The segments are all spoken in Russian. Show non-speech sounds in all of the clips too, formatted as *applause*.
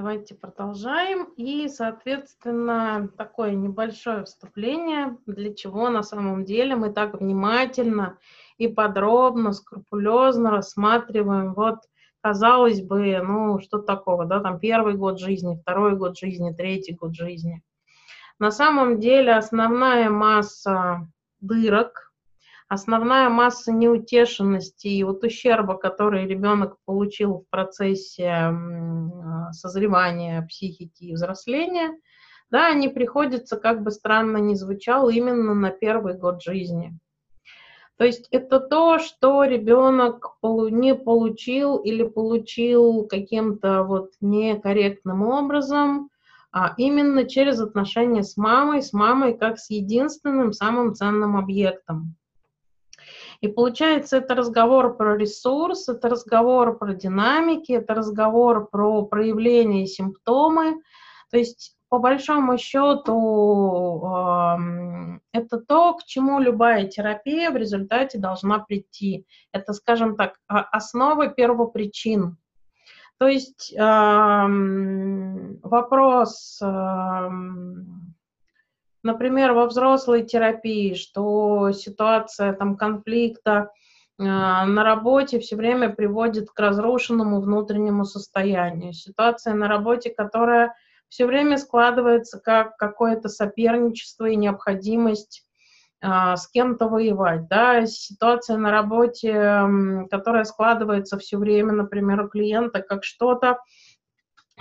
Давайте продолжаем. И, соответственно, такое небольшое вступление, для чего на самом деле мы так внимательно и подробно, скрупулезно рассматриваем вот казалось бы, ну, что такого, да, там первый год жизни, второй год жизни, третий год жизни. На самом деле основная масса дырок, основная масса неутешенности и вот ущерба, который ребенок получил в процессе созревания психики и взросления, да, они приходятся, как бы странно ни звучало, именно на первый год жизни. То есть это то, что ребенок не получил или получил каким-то вот некорректным образом, а именно через отношения с мамой, с мамой как с единственным самым ценным объектом. И получается, это разговор про ресурс, это разговор про динамики, это разговор про проявление симптомы. То есть по большому счету это то, к чему любая терапия в результате должна прийти. Это, скажем так, основа первопричин. То есть вопрос, например, во взрослой терапии, что ситуация там конфликта а, на работе все время приводит к разрушенному внутреннему состоянию. Ситуация на работе, которая все время складывается как какое-то соперничество и необходимость а, с кем-то воевать, да, ситуация на работе, которая складывается все время, например, у клиента как что-то,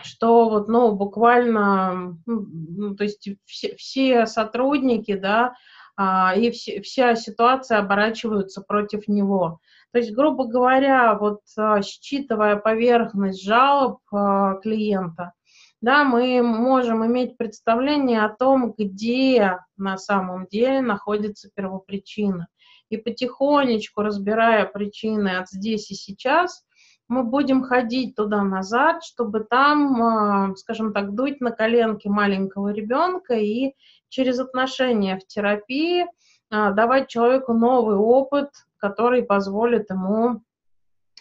что вот, ну, буквально, ну, то есть все, все сотрудники, да, а, и все, вся ситуация оборачиваются против него. То есть, грубо говоря, вот а, считывая поверхность жалоб а, клиента, да, мы можем иметь представление о том, где на самом деле находится первопричина. И потихонечку, разбирая причины от здесь и сейчас, мы будем ходить туда-назад, чтобы там, а, скажем так, дуть на коленки маленького ребенка и через отношения в терапии а, давать человеку новый опыт, который позволит ему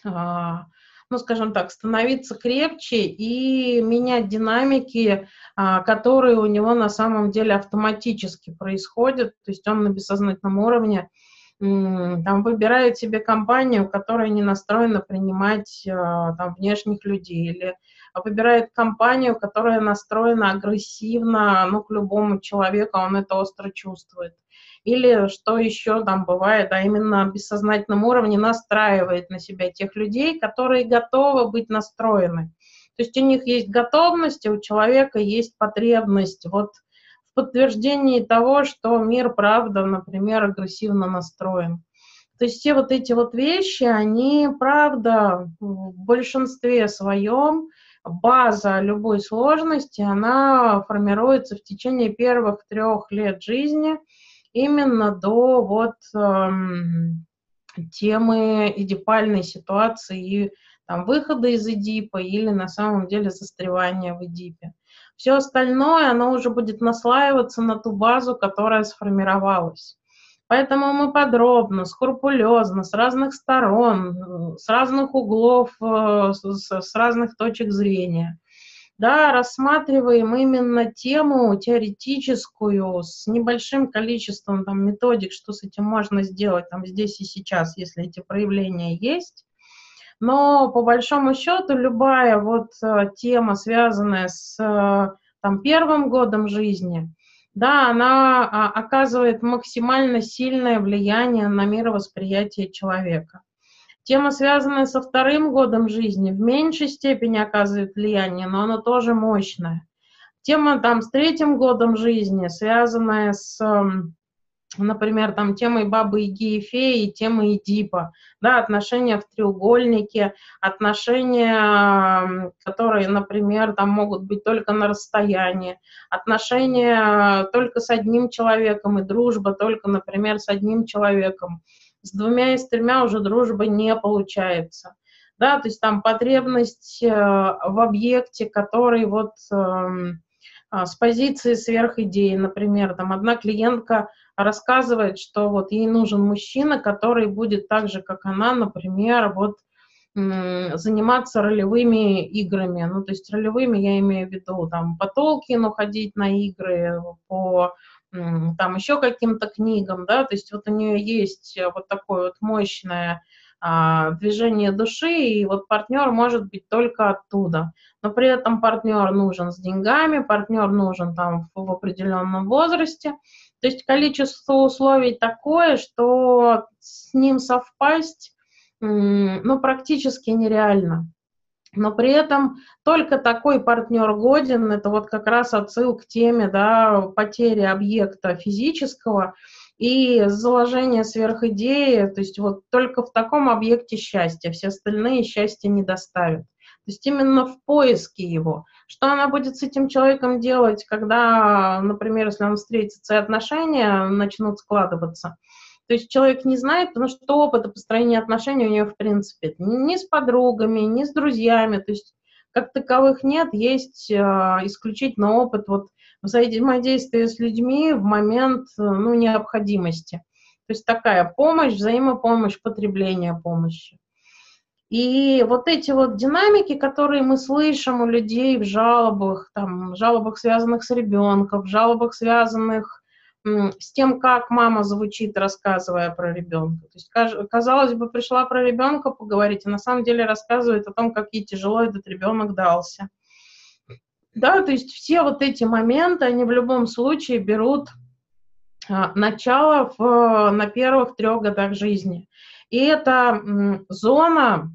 а, ну, скажем так, становиться крепче и менять динамики, которые у него на самом деле автоматически происходят. То есть он на бессознательном уровне там выбирает себе компанию, которая не настроена принимать а, там, внешних людей, или выбирает компанию, которая настроена агрессивно, ну, к любому человеку, он это остро чувствует. Или что еще там бывает, а именно на бессознательном уровне настраивает на себя тех людей, которые готовы быть настроены. То есть у них есть готовность, а у человека есть потребность вот подтверждении того, что мир, правда, например, агрессивно настроен. То есть все вот эти вот вещи, они, правда, в большинстве своем база любой сложности, она формируется в течение первых трех лет жизни – именно до вот эм, темы эдипальной ситуации и там, выхода из Эдипа или на самом деле застревания в Эдипе. Все остальное, оно уже будет наслаиваться на ту базу, которая сформировалась. Поэтому мы подробно, скрупулезно, с разных сторон, с разных углов, э, с, разных точек зрения да, рассматриваем именно тему теоретическую с небольшим количеством там, методик, что с этим можно сделать там, здесь и сейчас, если эти проявления есть. Но по большому счету любая вот э, тема, связанная с э, там, первым годом жизни, да, она а, оказывает максимально сильное влияние на мировосприятие человека. Тема, связанная со вторым годом жизни, в меньшей степени оказывает влияние, но она тоже мощная. Тема там с третьим годом жизни, связанная с, эм, например, там темой бабы Яги и феи, темой Эдипа, да, отношения в треугольнике, отношения, которые, например, там могут быть только на расстоянии, отношения только с одним человеком и дружба только, например, с одним человеком – с двумя и с тремя уже дружба не получается. Да, то есть там потребность э, в объекте, который вот эм, с позиции сверхидеи, например, там одна клиентка рассказывает, что вот ей нужен мужчина, который будет так же, как она, например, вот заниматься ролевыми играми. Ну, то есть ролевыми я имею в виду там по Толкину ходить на игры, по там еще каким-то книгам, да, то есть вот у нее есть вот такое вот мощное а, движение души, и вот партнер может быть только оттуда. Но при этом партнер нужен с деньгами, партнер нужен там в, определенном возрасте. То есть количество условий такое, что с ним совпасть ну, практически нереально. Но при этом только такой партнер годен, это вот как раз отсыл к теме да, потери объекта физического и заложение сверхидеи, то есть вот только в таком объекте счастья, все остальные счастья не доставят. То есть именно в поиске его. Что она будет с этим человеком делать, когда, например, если он встретится и отношения начнут складываться – то есть человек не знает, потому что опыта построения отношений у нее в принципе ни с подругами, ни с друзьями. То есть как таковых нет, есть э, исключительно опыт вот взаимодействия с людьми в момент ну, необходимости. То есть такая помощь, взаимопомощь, потребление помощи. И вот эти вот динамики, которые мы слышим у людей в жалобах, там, в жалобах, связанных с ребенком, в жалобах, связанных с тем, как мама звучит, рассказывая про ребенка. То есть, казалось бы, пришла про ребенка поговорить, а на самом деле рассказывает о том, как ей тяжело этот ребенок дался. Да, то есть все вот эти моменты, они в любом случае берут а, начало в, на первых трех годах жизни. И это зона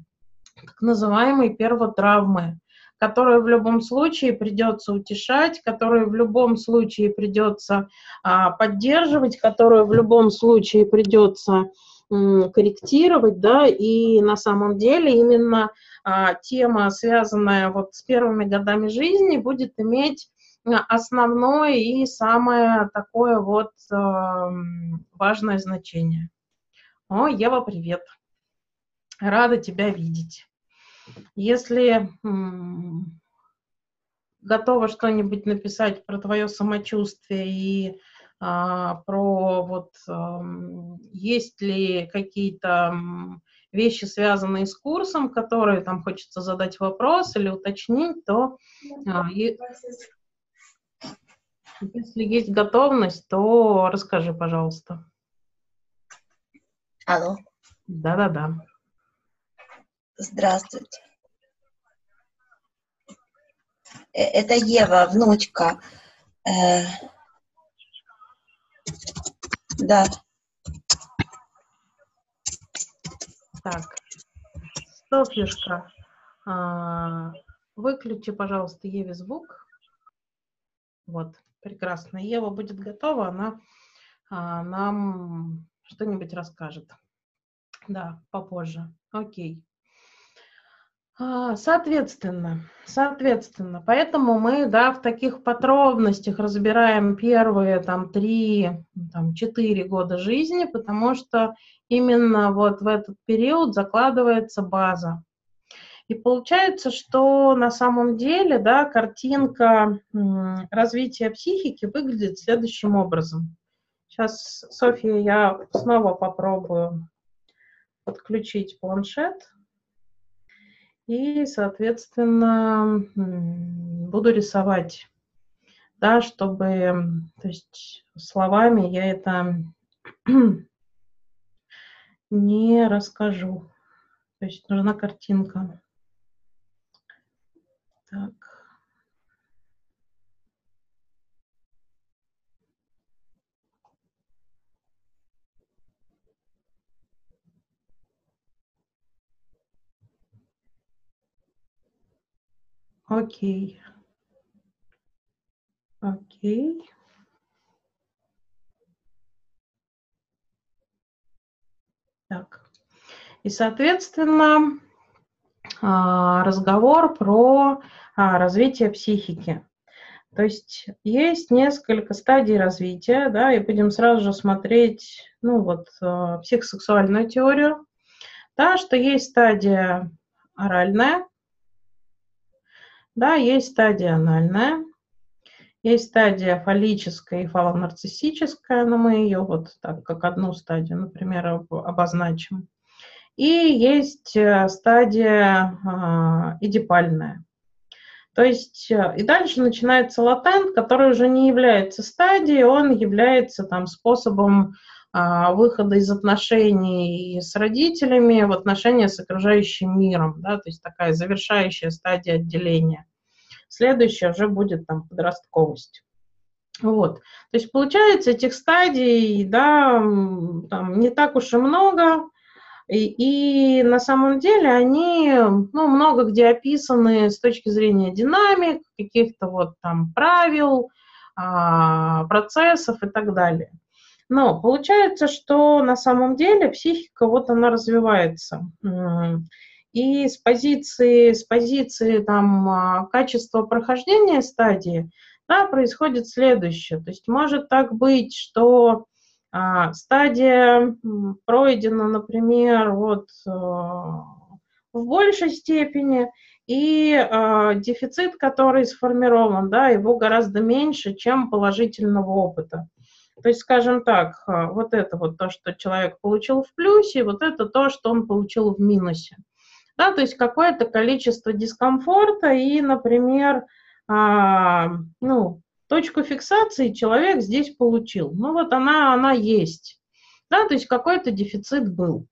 так называемой первотравмы которую в любом случае придется утешать, которую в любом случае придется а, поддерживать, которую в любом случае придется корректировать, да, и на самом деле именно а, тема, связанная вот с первыми годами жизни, будет иметь а, основное и самое такое вот э, важное значение. О, Ева, привет. Рада тебя видеть. Если готова что-нибудь написать про твое самочувствие и а, про вот а, есть ли какие-то вещи, связанные с курсом, которые там хочется задать вопрос или уточнить, то а, и, если есть готовность, то расскажи, пожалуйста. Алло. Да-да-да. Здравствуйте. Э, это Ева, внучка. Э, да. Так, Софьюшка, а, выключи, пожалуйста, Еве звук. Вот, прекрасно. Ева будет готова, она а, нам что-нибудь расскажет. Да, попозже. Окей. А, соответственно, соответственно, поэтому мы, да, в таких подробностях разбираем первые там три, там четыре года жизни, потому что именно вот в этот период закладывается база. И получается, что на самом деле, да, картинка развития психики выглядит следующим образом. Сейчас, Софья, я снова попробую подключить планшет. И, соответственно, буду рисовать, да, чтобы, то есть словами я это *clears throat* не расскажу. То есть нужна картинка. Так. Окей. Окей. Так. И, соответственно, а, разговор про а, развитие психики. То есть есть несколько стадий развития, да, и будем сразу же смотреть, ну вот, а, психосексуальную теорию, да, что есть стадия оральная, да, есть стадия анальная, есть стадия фаллическая и фалонарциссическая, но мы ее вот так, как одну стадию, например, обозначим. и есть э, стадия э, эдипальная. То есть э, и дальше начинается латент, который уже не является стадией, он является там способом а, выхода из отношений с родителями в отношения с окружающим миром, да, то есть такая завершающая стадия отделения. Следующая уже будет там подростковость. Вот. То есть получается этих стадий, да, там не так уж и много, и, и на самом деле они, ну, много где описаны с точки зрения динамик, каких-то вот там правил, а, процессов и так далее. Но получается, что на самом деле психика вот она развивается. И с позиции, с позиции там, а, качества прохождения стадии да, происходит следующее. То есть может так быть, что а, стадия пройдена, например, вот э, в большей степени, и э, дефицит, который сформирован, да, его гораздо меньше, чем положительного опыта. То есть, скажем так, э, вот это вот то, что человек получил в плюсе, вот это то, что он получил в минусе. Да, то есть какое-то количество дискомфорта и, например, а, ну, точку фиксации человек здесь получил. Ну вот она, она есть. Да, то есть какой-то дефицит был.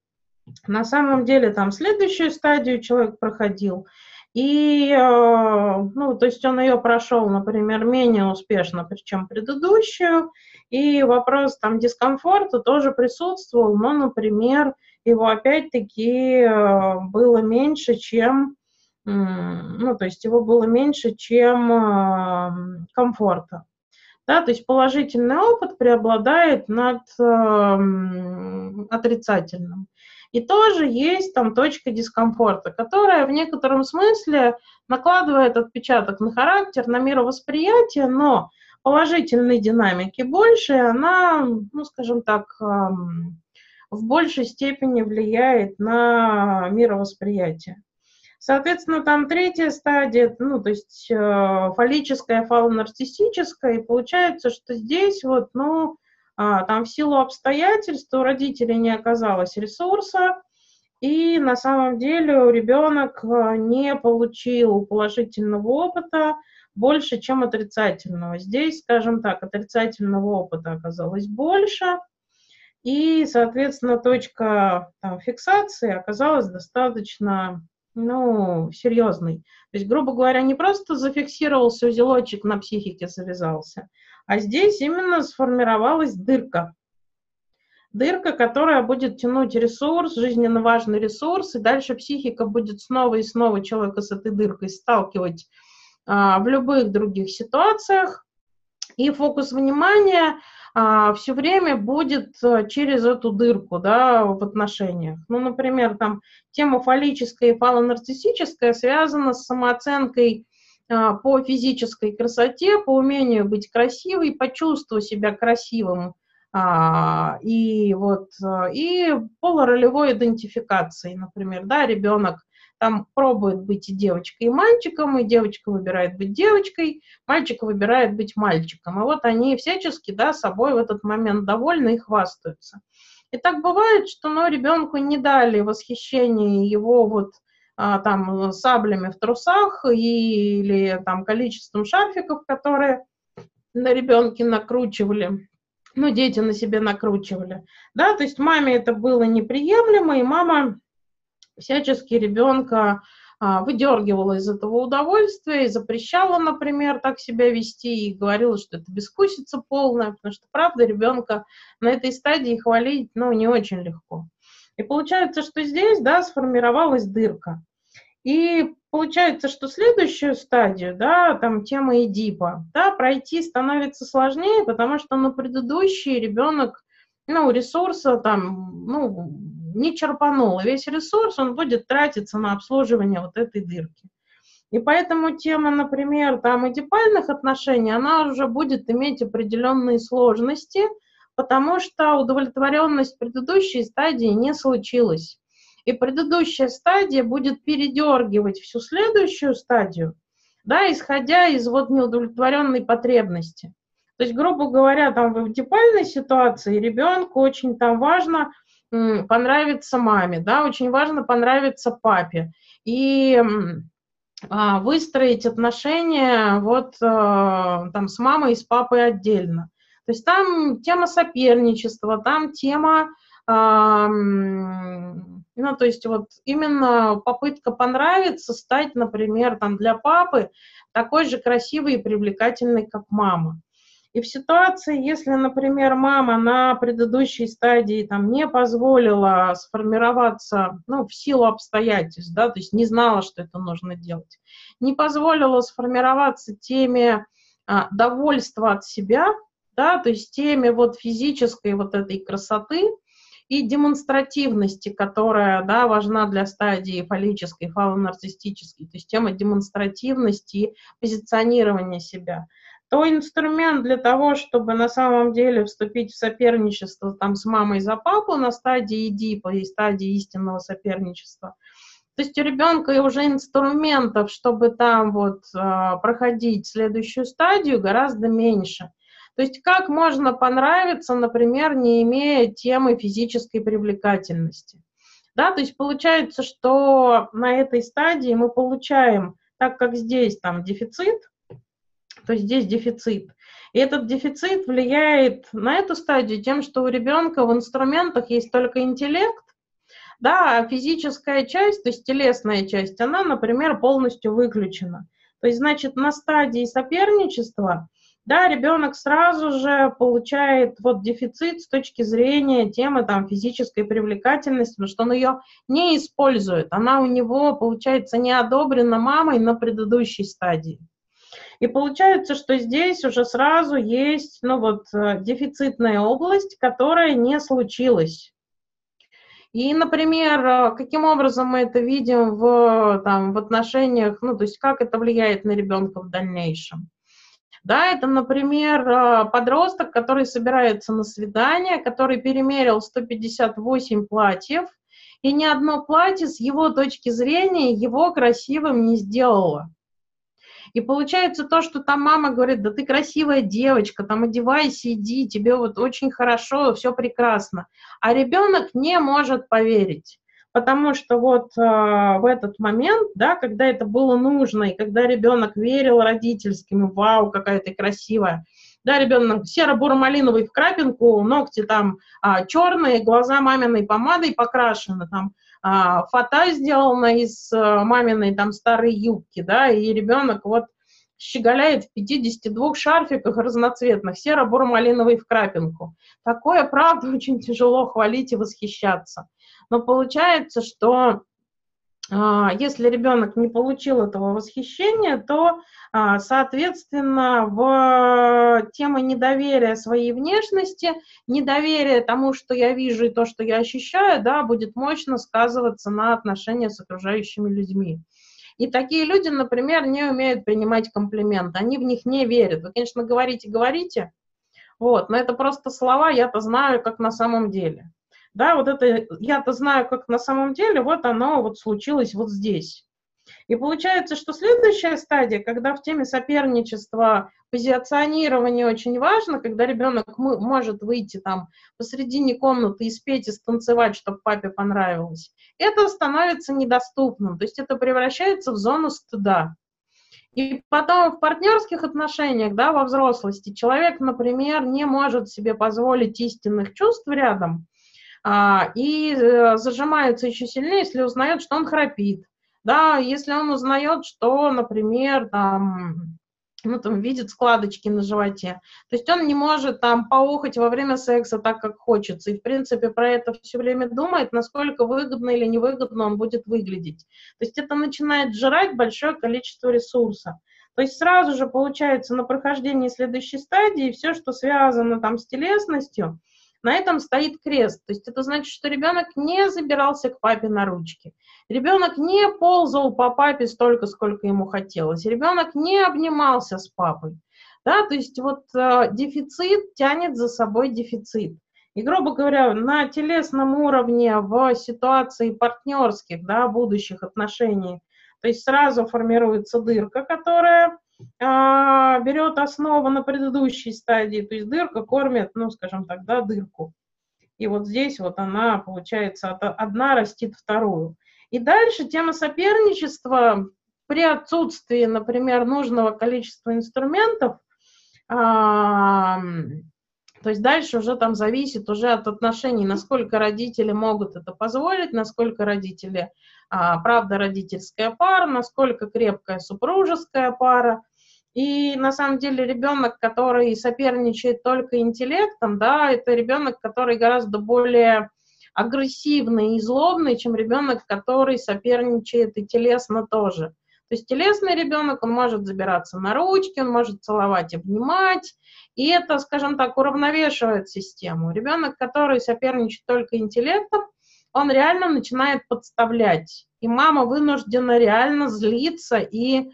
На самом деле там следующую стадию человек проходил, и, э, ну, то есть он ее прошел, например, менее успешно, чем предыдущую, и вопрос там дискомфорта тоже присутствовал, но, например, его опять-таки э, было меньше, чем ну, то есть его было меньше, чем а, комфорта. Да, то есть положительный опыт преобладает над э, отрицательным. И тоже есть там точка дискомфорта, которая в некотором смысле накладывает отпечаток на характер, на мировосприятие, но положительной динамики больше, она, ну, скажем так, в большей степени влияет на мировосприятие. Соответственно, там третья стадия, ну, то есть э, фаллическая, фалонарциссическая, и получается, что здесь вот, ну, там в силу обстоятельств у родителей не оказалось ресурса, и на самом деле ребенок э, не получил положительного опыта больше, чем отрицательного. Здесь, скажем так, отрицательного опыта оказалось больше, и, соответственно, точка там, фиксации оказалась достаточно ну, серьезный. То есть, грубо говоря, не просто зафиксировался узелочек на психике завязался, а здесь именно сформировалась дырка. Дырка, которая будет тянуть ресурс, жизненно важный ресурс, и дальше психика будет снова и снова человека с этой дыркой сталкивать а, в любых других ситуациях. И фокус внимания а, все время будет э, через эту дырку да, в отношениях. Ну, например, там тема фаллическая и фалонарциссическая связана с самооценкой по физической красоте, по умению быть красивой, почувствовать себя красивым а, и вот э, и полуролевой идентификации, например, да, ребенок там пробует быть и девочкой, и мальчиком, и девочка выбирает быть девочкой, мальчик выбирает быть мальчиком. И вот они всячески, да, собой в этот момент довольны и хвастаются. И так бывает, что, ну, ребенку не дали восхищение его вот а, там саблями в трусах или там количеством шарфиков, которые на ребенке накручивали, ну, дети на себе накручивали, да, то есть маме это было неприемлемо, и мама всячески ребенка а, выдергивала из этого удовольствия и запрещала, например, так себя вести и говорила, что это бескусица полная, потому что, правда, ребенка на этой стадии хвалить, ну, не очень легко. И получается, что здесь, да, сформировалась дырка. И получается, что следующую стадию, да, там тема Эдипа, да, пройти становится сложнее, потому что на предыдущий ребенок, ну, ресурса там, ну, не черпанул, и весь ресурс, он будет тратиться на обслуживание вот этой дырки. И поэтому тема, например, там эдипальных отношений, она уже будет иметь определенные сложности, потому что удовлетворенность предыдущей стадии не случилась. И предыдущая стадия будет передергивать всю следующую стадию, да, исходя из вот неудовлетворенной потребности. То есть, грубо говоря, там в эдипальной ситуации ребенку очень там важно понравиться маме, да, очень важно понравиться папе. И а, выстроить отношения вот а, там с мамой и с папой отдельно. То есть там тема соперничества, там тема, ну, то есть вот именно попытка понравиться, стать, например, там для папы такой же красивой и привлекательной, как мама. И в ситуации, если, например, мама на предыдущей стадии там, не позволила сформироваться, ну, в силу обстоятельств, да, то есть не знала, что это нужно делать, не позволила сформироваться теме а, довольства от себя, да, то есть теме вот физической вот этой красоты и демонстративности, которая, да, важна для стадии фаллической, фалонарциссической, то есть тема демонстративности и позиционирования себя – то инструмент для того, чтобы на самом деле вступить в соперничество там с мамой за папу на стадии Эдипа и стадии истинного соперничества. То есть у ребенка уже инструментов, чтобы там вот э, проходить следующую стадию, гораздо меньше. То есть как можно понравиться, например, не имея темы физической привлекательности. Да, то есть получается, что на этой стадии мы получаем, так как здесь там дефицит, то здесь дефицит. И этот дефицит влияет на эту стадию тем, что у ребенка в инструментах есть только интеллект, да, а физическая часть, то есть телесная часть, она, например, полностью выключена. То есть, значит, на стадии соперничества, да, ребенок сразу же получает вот дефицит с точки зрения темы там физической привлекательности, потому что он ее не использует. Она у него, получается, не одобрена мамой на предыдущей стадии. И получается, что здесь уже сразу есть ну вот, э, дефицитная область, которая не случилась. И, например, э, каким образом мы это видим в, там, в отношениях, ну, то есть как это влияет на ребенка в дальнейшем. Да, это, например, э, подросток, который собирается на свидание, который перемерил 158 платьев, и ни одно платье с его точки зрения его красивым не сделало. И получается то, что там мама говорит, да ты красивая девочка, там одевайся, иди, тебе вот очень хорошо, все прекрасно. А ребенок не может поверить. Потому что вот э, в этот момент, да, когда это было нужно, и когда ребенок верил родительским, вау, какая ты красивая, да, ребенок серо-буро-малиновый в крапинку, ногти там а, черные, глаза маминой помадой покрашены, там а, фата сделана из а, маминой там старой юбки, да, и ребенок вот щеголяет в 52 шарфиках разноцветных, серо-буро-малиновый в крапинку. Такое, правда, *laughs* очень тяжело хвалить и восхищаться. Но получается, что а, если ребенок не получил этого восхищения, то, а, соответственно, в тему недоверия своей внешности, недоверие тому, что я вижу и то, что я ощущаю, да, будет мощно сказываться на отношениях с окружающими людьми. И такие люди, например, не умеют принимать комплименты, они в них не верят. Вы, конечно, говорите, говорите, вот, но это просто слова, я-то знаю, как на самом деле. Да, вот это я-то знаю, как на самом деле, вот оно вот случилось вот здесь. И получается, что следующая стадия, когда в теме соперничества позиционирование очень важно, когда ребенок может выйти там посредине комнаты и спеть и станцевать, чтобы папе понравилось, это становится недоступным, то есть это превращается в зону стыда. И потом в партнерских отношениях, да, во взрослости, человек, например, не может себе позволить истинных чувств рядом, и э, зажимается еще сильнее, если узнает, что он храпит. Да, если он узнает, что, например, там, ну, там, видит складочки на животе. То есть он не может там поухать во время секса так, как хочется. И, в принципе, про это все время думает, насколько выгодно или невыгодно он будет выглядеть. То есть это начинает жрать большое количество ресурса. То есть сразу же получается на прохождении следующей стадии все, что связано там с телесностью, на этом стоит крест. То есть это значит, что ребенок не забирался к папе на ручки. Ребенок не ползал по папе столько, сколько ему хотелось. Ребенок не обнимался с папой. Да, то есть вот э, дефицит тянет за собой дефицит. И, грубо говоря, на телесном уровне в ситуации партнерских, да, будущих отношений, то есть сразу формируется дырка, которая а, берет основу на предыдущей стадии, то есть дырка кормит, ну, скажем так, да, дырку. И вот здесь вот она, получается, одна растит вторую. И дальше тема соперничества при отсутствии, например, нужного количества инструментов, а, то есть дальше уже там зависит уже от отношений, насколько родители могут это позволить, насколько родители, а, правда, родительская пара, насколько крепкая супружеская пара. И на самом деле ребенок, который соперничает только интеллектом, да, это ребенок, который гораздо более агрессивный и злобный, чем ребенок, который соперничает и телесно тоже. То есть телесный ребенок, он может забираться на ручки, он может целовать, обнимать, и это, скажем так, уравновешивает систему. Ребенок, который соперничает только интеллектом, он реально начинает подставлять. И мама вынуждена реально злиться и,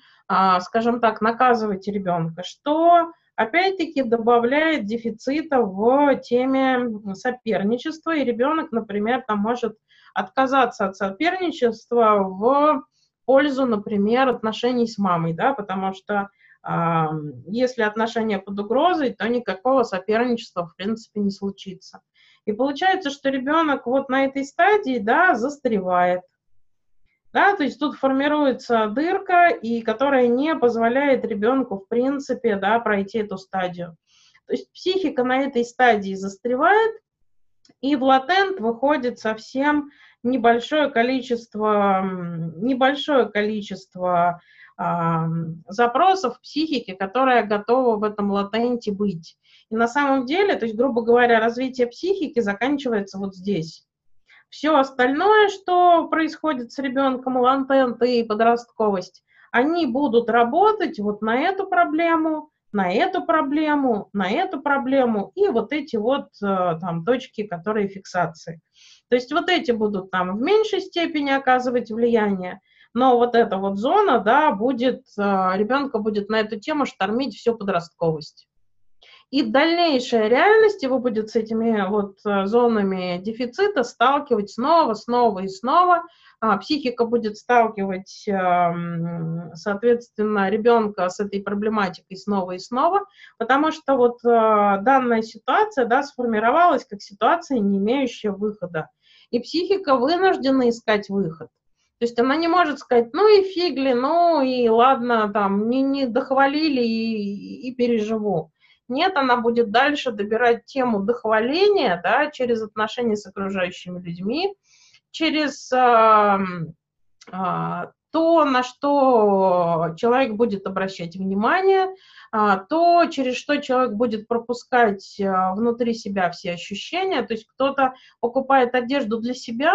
скажем так, наказывать ребенка, что опять-таки добавляет дефицита в теме соперничества, и ребенок, например, там может отказаться от соперничества в пользу, например, отношений с мамой, да, потому что если отношения под угрозой, то никакого соперничества, в принципе, не случится. И получается, что ребенок вот на этой стадии, да, застревает. Да, то есть тут формируется дырка, и которая не позволяет ребенку, в принципе, да, пройти эту стадию. То есть психика на этой стадии застревает, и в латент выходит совсем небольшое количество, небольшое количество запросов психики, которая готова в этом латенте быть. И на самом деле, то есть, грубо говоря, развитие психики заканчивается вот здесь. Все остальное, что происходит с ребенком, латент и подростковость, они будут работать вот на эту проблему, на эту проблему, на эту проблему и вот эти вот э, там точки, которые фиксации. То есть вот эти будут там в меньшей степени оказывать влияние, но вот эта вот зона, да, будет, э, ребенка будет на эту тему штормить всю подростковость. И дальнейшая реальность его будет с этими вот э, зонами дефицита сталкивать снова, снова и снова. А, психика будет сталкивать, эм, соответственно, ребенка с этой проблематикой снова и снова, потому что вот э, данная ситуация, да, сформировалась как ситуация, не имеющая выхода. И психика вынуждена искать выход. То есть она не может сказать, ну и фигли, ну и ладно, там, не, не дохвалили и, и переживу. Нет, она будет дальше добирать тему дохваления, да, через отношения с окружающими людьми, через э, э, то, на что человек будет обращать внимание, а, то, через что человек будет пропускать а, внутри себя все ощущения. То есть кто-то покупает одежду для себя,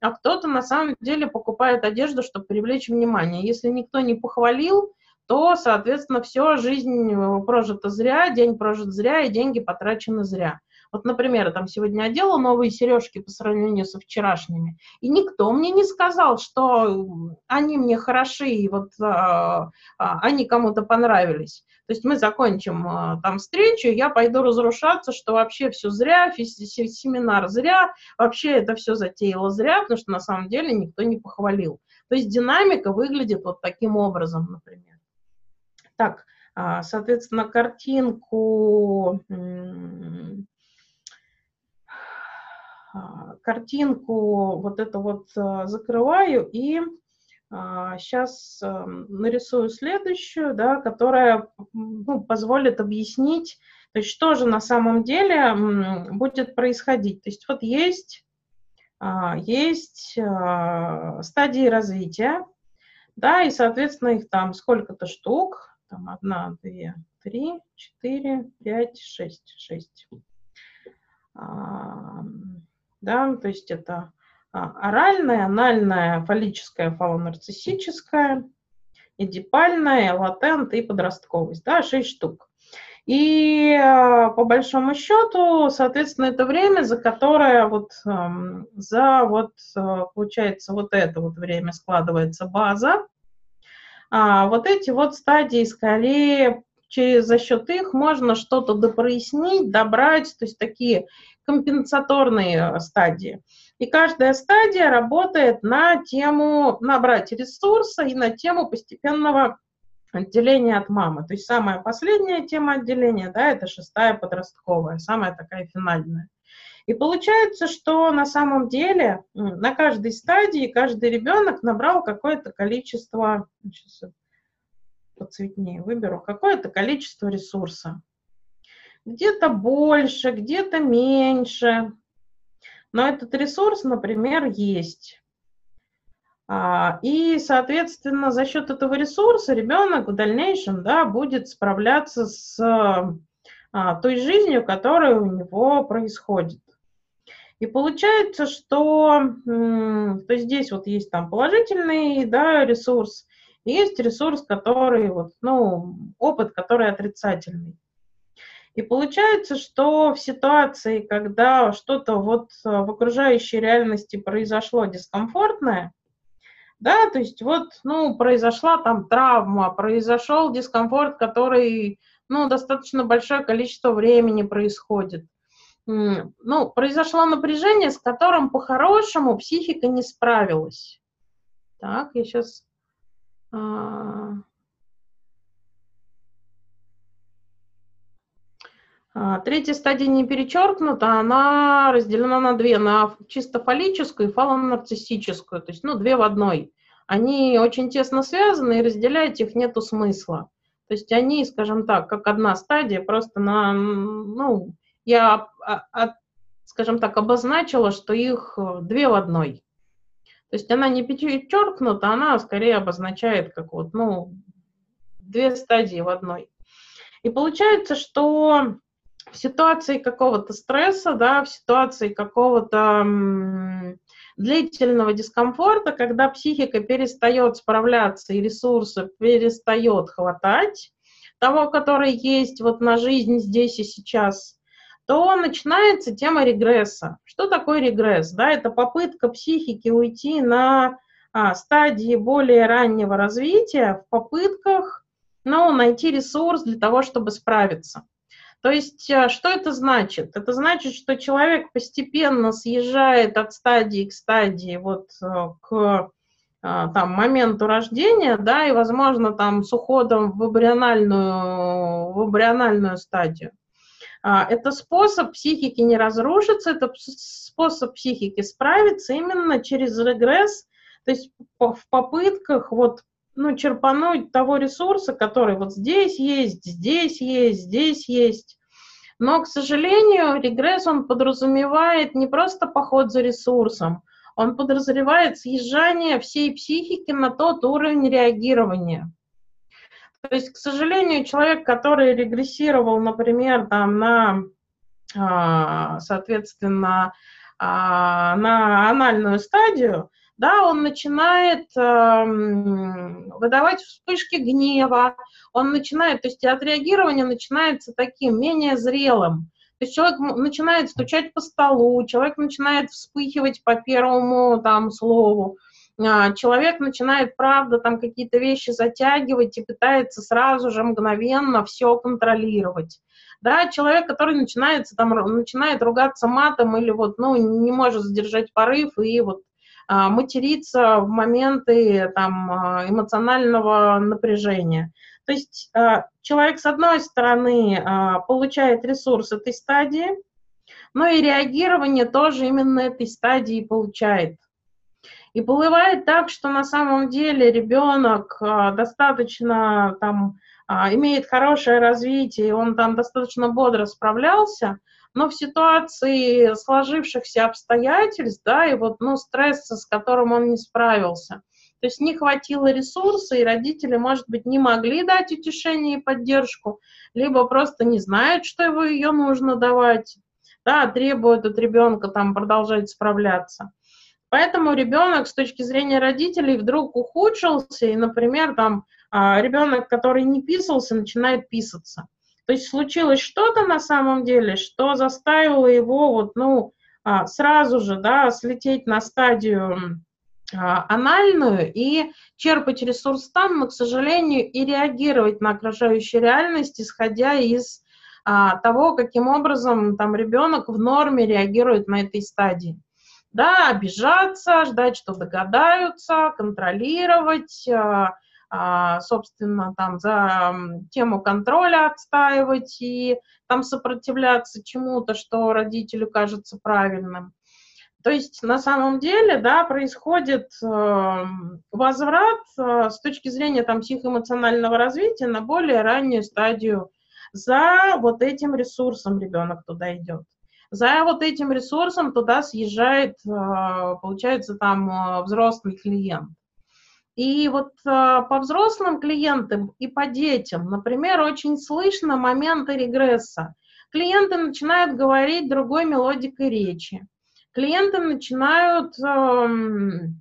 а кто-то на самом деле покупает одежду, чтобы привлечь внимание. Если никто не похвалил, то, соответственно, все, жизнь э, прожита зря, день прожит зря, и деньги потрачены зря. Вот, например, там сегодня одела новые сережки по сравнению со вчерашними, и никто мне не сказал, что они мне хороши, и вот а, а, они кому-то понравились. То есть мы закончим а, там встречу, я пойду разрушаться, что вообще все зря, семинар зря, вообще это все затеяло зря, потому что на самом деле никто не похвалил. То есть динамика выглядит вот таким образом, например. Так, а, соответственно, картинку а, картинку вот это вот а, закрываю и сейчас нарисую следующую, да, которая ну, позволит объяснить, то есть что же на самом деле будет происходить. То есть вот есть, есть стадии развития, да, и, соответственно, их там сколько-то штук, там одна, две, три, четыре, пять, шесть, шесть да, то есть это а, оральная, анальная, фаллическая, фалонарциссическая, эдипальная, латент и подростковость, да, 6 штук. И а, по большому счету, соответственно, это время, за которое вот за вот а, получается вот это вот время складывается база. А вот эти вот стадии скорее через за счет их можно что-то допрояснить, добрать, то есть такие компенсаторные э, стадии. И каждая стадия работает на тему набрать ресурса и на тему постепенного отделения от мамы. То есть самая последняя тема отделения, да, это шестая подростковая, самая такая финальная. И получается, что на самом деле на каждой стадии каждый ребенок набрал какое-то количество, сейчас поцветнее выберу, какое-то количество ресурса. Где-то больше, где-то меньше. Но этот ресурс, например, есть. А, и, соответственно, за счет этого ресурса ребенок в дальнейшем да, будет справляться с а, той жизнью, которая у него происходит. И получается, что то здесь вот есть там положительный да, ресурс, есть ресурс, который вот, ну, опыт, который отрицательный. И получается, что в ситуации, когда что-то вот в окружающей реальности произошло дискомфортное, да, то есть вот, ну, произошла там травма, произошел дискомфорт, который, ну, достаточно большое количество времени происходит. Ну, произошло напряжение, с которым по-хорошему психика не справилась. Так, я сейчас... А, а, третья стадия не перечеркнута, она разделена на две, на чисто фаллическую и фалонарциссическую, то есть, ну, две в одной они очень тесно связаны, и разделять их нету смысла. То есть они, скажем так, как одна стадия, просто на, ну, я, а, скажем так, обозначила, что их э, две в одной. То есть она не перечеркнута, она скорее обозначает как вот, ну, две стадии в одной. И получается, что в ситуации какого-то стресса, да, в ситуации какого-то длительного дискомфорта, когда психика перестает справляться и ресурсы перестает хватать, того, который есть вот на жизнь здесь и сейчас, то начинается тема регресса. Что такое регресс? Да, это попытка психики уйти на а, стадии более раннего развития в попытках ну, найти ресурс для того, чтобы справиться. То есть э, что это значит? Это значит, что человек постепенно съезжает от стадии к стадии, вот э, к э, там, моменту рождения, да, и, возможно, там с уходом в эмбриональную, в эмбриональную стадию. А, это способ психики не разрушиться, это способ психики справиться именно через регресс, то есть в попытках вот ну, черпануть того ресурса, который вот здесь есть, здесь есть, здесь есть. Но, к сожалению, регресс, он подразумевает не просто поход за ресурсом, он подразумевает съезжание всей психики на тот уровень реагирования. То есть, к сожалению, человек, который регрессировал, например, там, на, а, соответственно, а, на анальную стадию, да, он начинает э, выдавать вспышки гнева, он начинает, то есть отреагирование начинается таким, менее зрелым. То есть человек начинает стучать по столу, человек начинает вспыхивать по первому там слову, человек начинает, правда, там какие-то вещи затягивать и пытается сразу же мгновенно все контролировать. Да, человек, который начинается, там, начинает ругаться матом или вот, ну, не может сдержать порыв и вот а, материться в моменты там, а, эмоционального напряжения. То есть а, человек, с одной стороны, получает ресурс этой стадии, но и реагирование тоже именно этой стадии получает. И бывает так, что на самом деле ребенок достаточно там имеет хорошее развитие, он там достаточно бодро справлялся, но в ситуации сложившихся обстоятельств, да, и вот, ну, стресса, с которым он не справился, то есть не хватило ресурса, и родители, может быть, не могли дать утешение и поддержку, либо просто не знают, что его ее нужно давать, да, требуют от ребенка там продолжать справляться. Поэтому ребенок с точки зрения родителей вдруг ухудшился, и, например, там а, ребенок, который не писался, начинает писаться. То есть случилось что-то на самом деле, что заставило его вот, ну, а, сразу же, да, слететь на стадию а, анальную и черпать ресурс там, но, к сожалению, и реагировать на окружающую реальность, исходя из того, каким образом там ребенок в норме реагирует на этой стадии. Да, обижаться, ждать, что догадаются, контролировать, а, собственно, там за тему контроля отстаивать и там сопротивляться чему-то, что родителю кажется правильным. То есть на самом деле, да, происходит э, возврат э, с точки зрения там психоэмоционального развития на более раннюю стадию. За вот этим ресурсом ребенок туда идет. За вот этим ресурсом туда съезжает, э, получается, там э, взрослый клиент. И вот э, по взрослым клиентам и по детям, например, очень слышно моменты регресса. Клиенты начинают говорить другой мелодикой речи клиенты начинают, эм,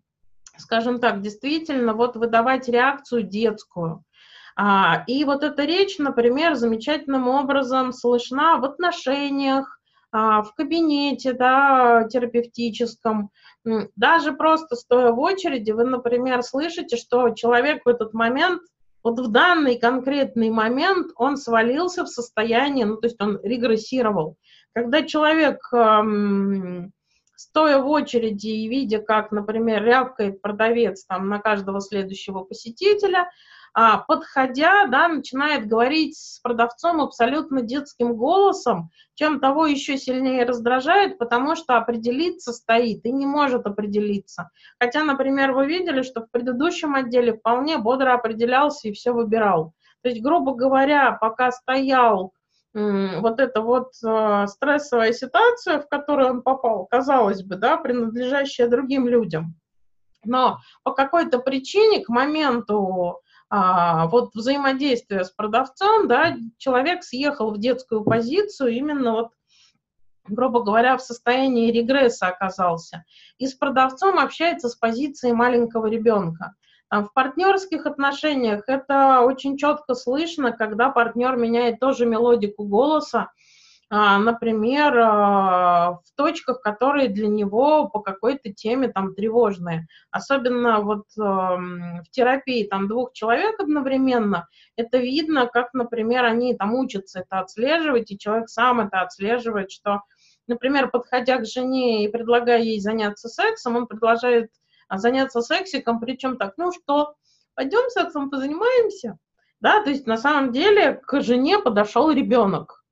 скажем так, действительно вот выдавать реакцию детскую. А, и вот эта речь, например, замечательным образом слышна в отношениях, в кабинете да, терапевтическом, даже просто стоя в очереди, вы, например, слышите, что человек в этот момент, вот в данный конкретный момент, он свалился в состояние, ну, то есть он регрессировал. Когда человек стоя в очереди и видя, как, например, рявкает продавец там на каждого следующего посетителя, а, подходя, да, начинает говорить с продавцом абсолютно детским голосом, чем того еще сильнее раздражает, потому что определиться стоит и не может определиться. Хотя, например, вы видели, что в предыдущем отделе вполне бодро определялся и все выбирал. То есть, грубо говоря, пока стоял вот эта вот э, стрессовая ситуация, в которую он попал, казалось бы, да, принадлежащая другим людям. Но по какой-то причине к моменту а, вот взаимодействия с продавцом, да, человек съехал в детскую позицию именно вот грубо говоря, в состоянии регресса оказался. И с продавцом общается с позиции маленького ребенка. В партнерских отношениях это очень четко слышно, когда партнер меняет тоже мелодику голоса, например, а, в точках, которые для него по какой-то теме там тревожные. Особенно вот в терапии там двух человек одновременно, это видно, как, например, они там учатся это отслеживать, и человек сам это отслеживает, что, например, подходя к жене и предлагая ей заняться сексом, он предложит а заняться сексиком, причем так, ну что, пойдем сексом позанимаемся? Да, то есть на самом деле к жене подошел ребенок.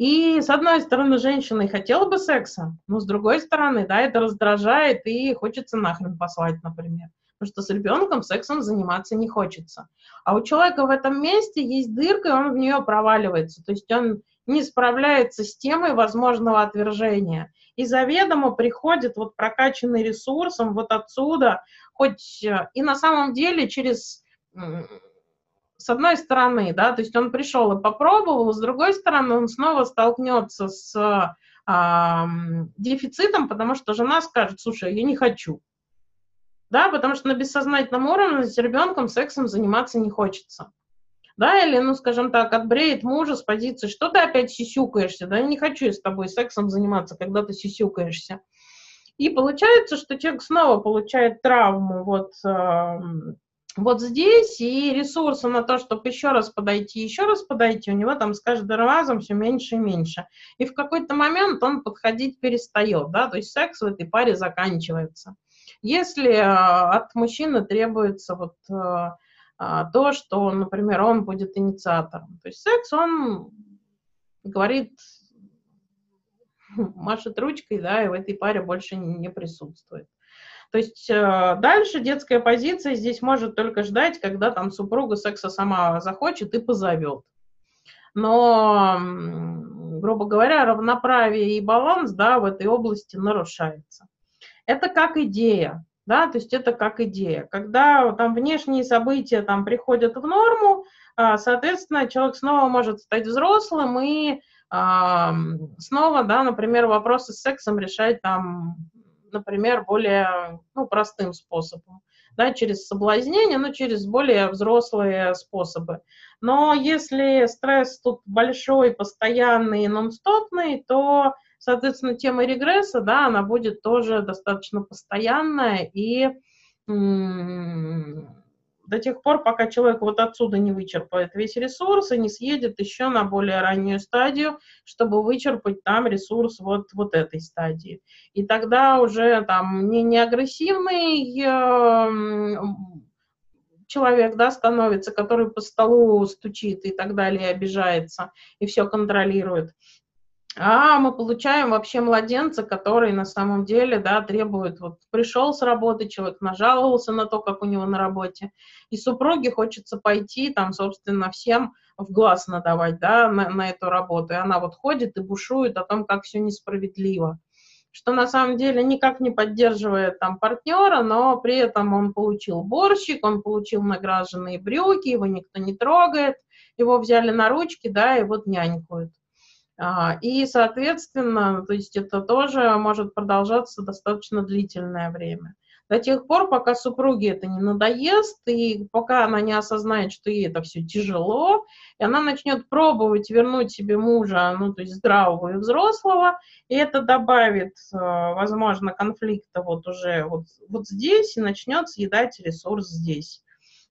И с одной стороны, женщина и хотела бы секса, но с другой стороны, да, это раздражает и хочется нахрен послать, например. Потому что с ребенком сексом заниматься не хочется. А у человека в этом месте есть дырка, и он в нее проваливается. То есть он не справляется с темой возможного отвержения и заведомо приходит вот прокачанный ресурсом вот отсюда, хоть э, и на самом деле через с одной стороны, да, то есть он пришел и попробовал, с другой стороны он снова столкнется с а, дефицитом, потому что жена скажет, слушай, я не хочу, да, потому что на бессознательном уровне с ребенком сексом заниматься не хочется. Да, или, ну, скажем так, отбреет мужа с позиции, что ты опять сисюкаешься, да, я не хочу я с тобой сексом заниматься, когда ты сисюкаешься. И получается, что человек снова получает травму вот, э, вот здесь, и ресурсы на то, чтобы еще раз подойти, еще раз подойти, у него там с каждым разом все меньше и меньше. И в какой-то момент он подходить перестает, да, то есть секс в этой паре заканчивается. Если э, от мужчины требуется вот э, а, то, что, например, он будет инициатором. То есть секс, он говорит, *laughs* машет ручкой, да, и в этой паре больше не присутствует. То есть э, дальше детская позиция здесь может только ждать, когда там супруга секса сама захочет и позовет. Но, грубо говоря, равноправие и баланс да, в этой области нарушается. Это как идея да, то есть это как идея. Когда там внешние события там приходят в норму, а, соответственно, человек снова может стать взрослым и снова, да, например, вопросы с сексом решать там, например, более ну, простым способом, да, через соблазнение, но через более взрослые способы. Но если стресс тут большой, постоянный, нон-стопный, то Соответственно, тема регресса, да, она будет тоже достаточно постоянная и до тех пор, пока человек вот отсюда не вычерпает весь ресурс и не съедет еще на более раннюю стадию, чтобы вычерпать там ресурс вот, вот этой стадии. И тогда уже там не, не агрессивный э, человек, да, становится, который по столу стучит и так далее, обижается и все контролирует. А мы получаем вообще младенца, который на самом деле, да, требует, вот пришел с работы, человек нажаловался на то, как у него на работе, и супруге хочется пойти, там, собственно, всем в глаз надавать, да, на, на эту работу, и она вот ходит и бушует о том, как все несправедливо что на самом деле никак не поддерживает там партнера, но при этом он получил борщик, он получил награженные брюки, его никто не трогает, его взяли на ручки, да, и вот нянькают. А, и, соответственно, то есть это тоже может продолжаться достаточно длительное время. До тех пор, пока супруге это не надоест, и пока она не осознает, что ей это все тяжело, и она начнет пробовать вернуть себе мужа, ну, то есть здравого и взрослого, и это добавит, а, возможно, конфликта вот уже вот, вот здесь, и начнет съедать ресурс здесь.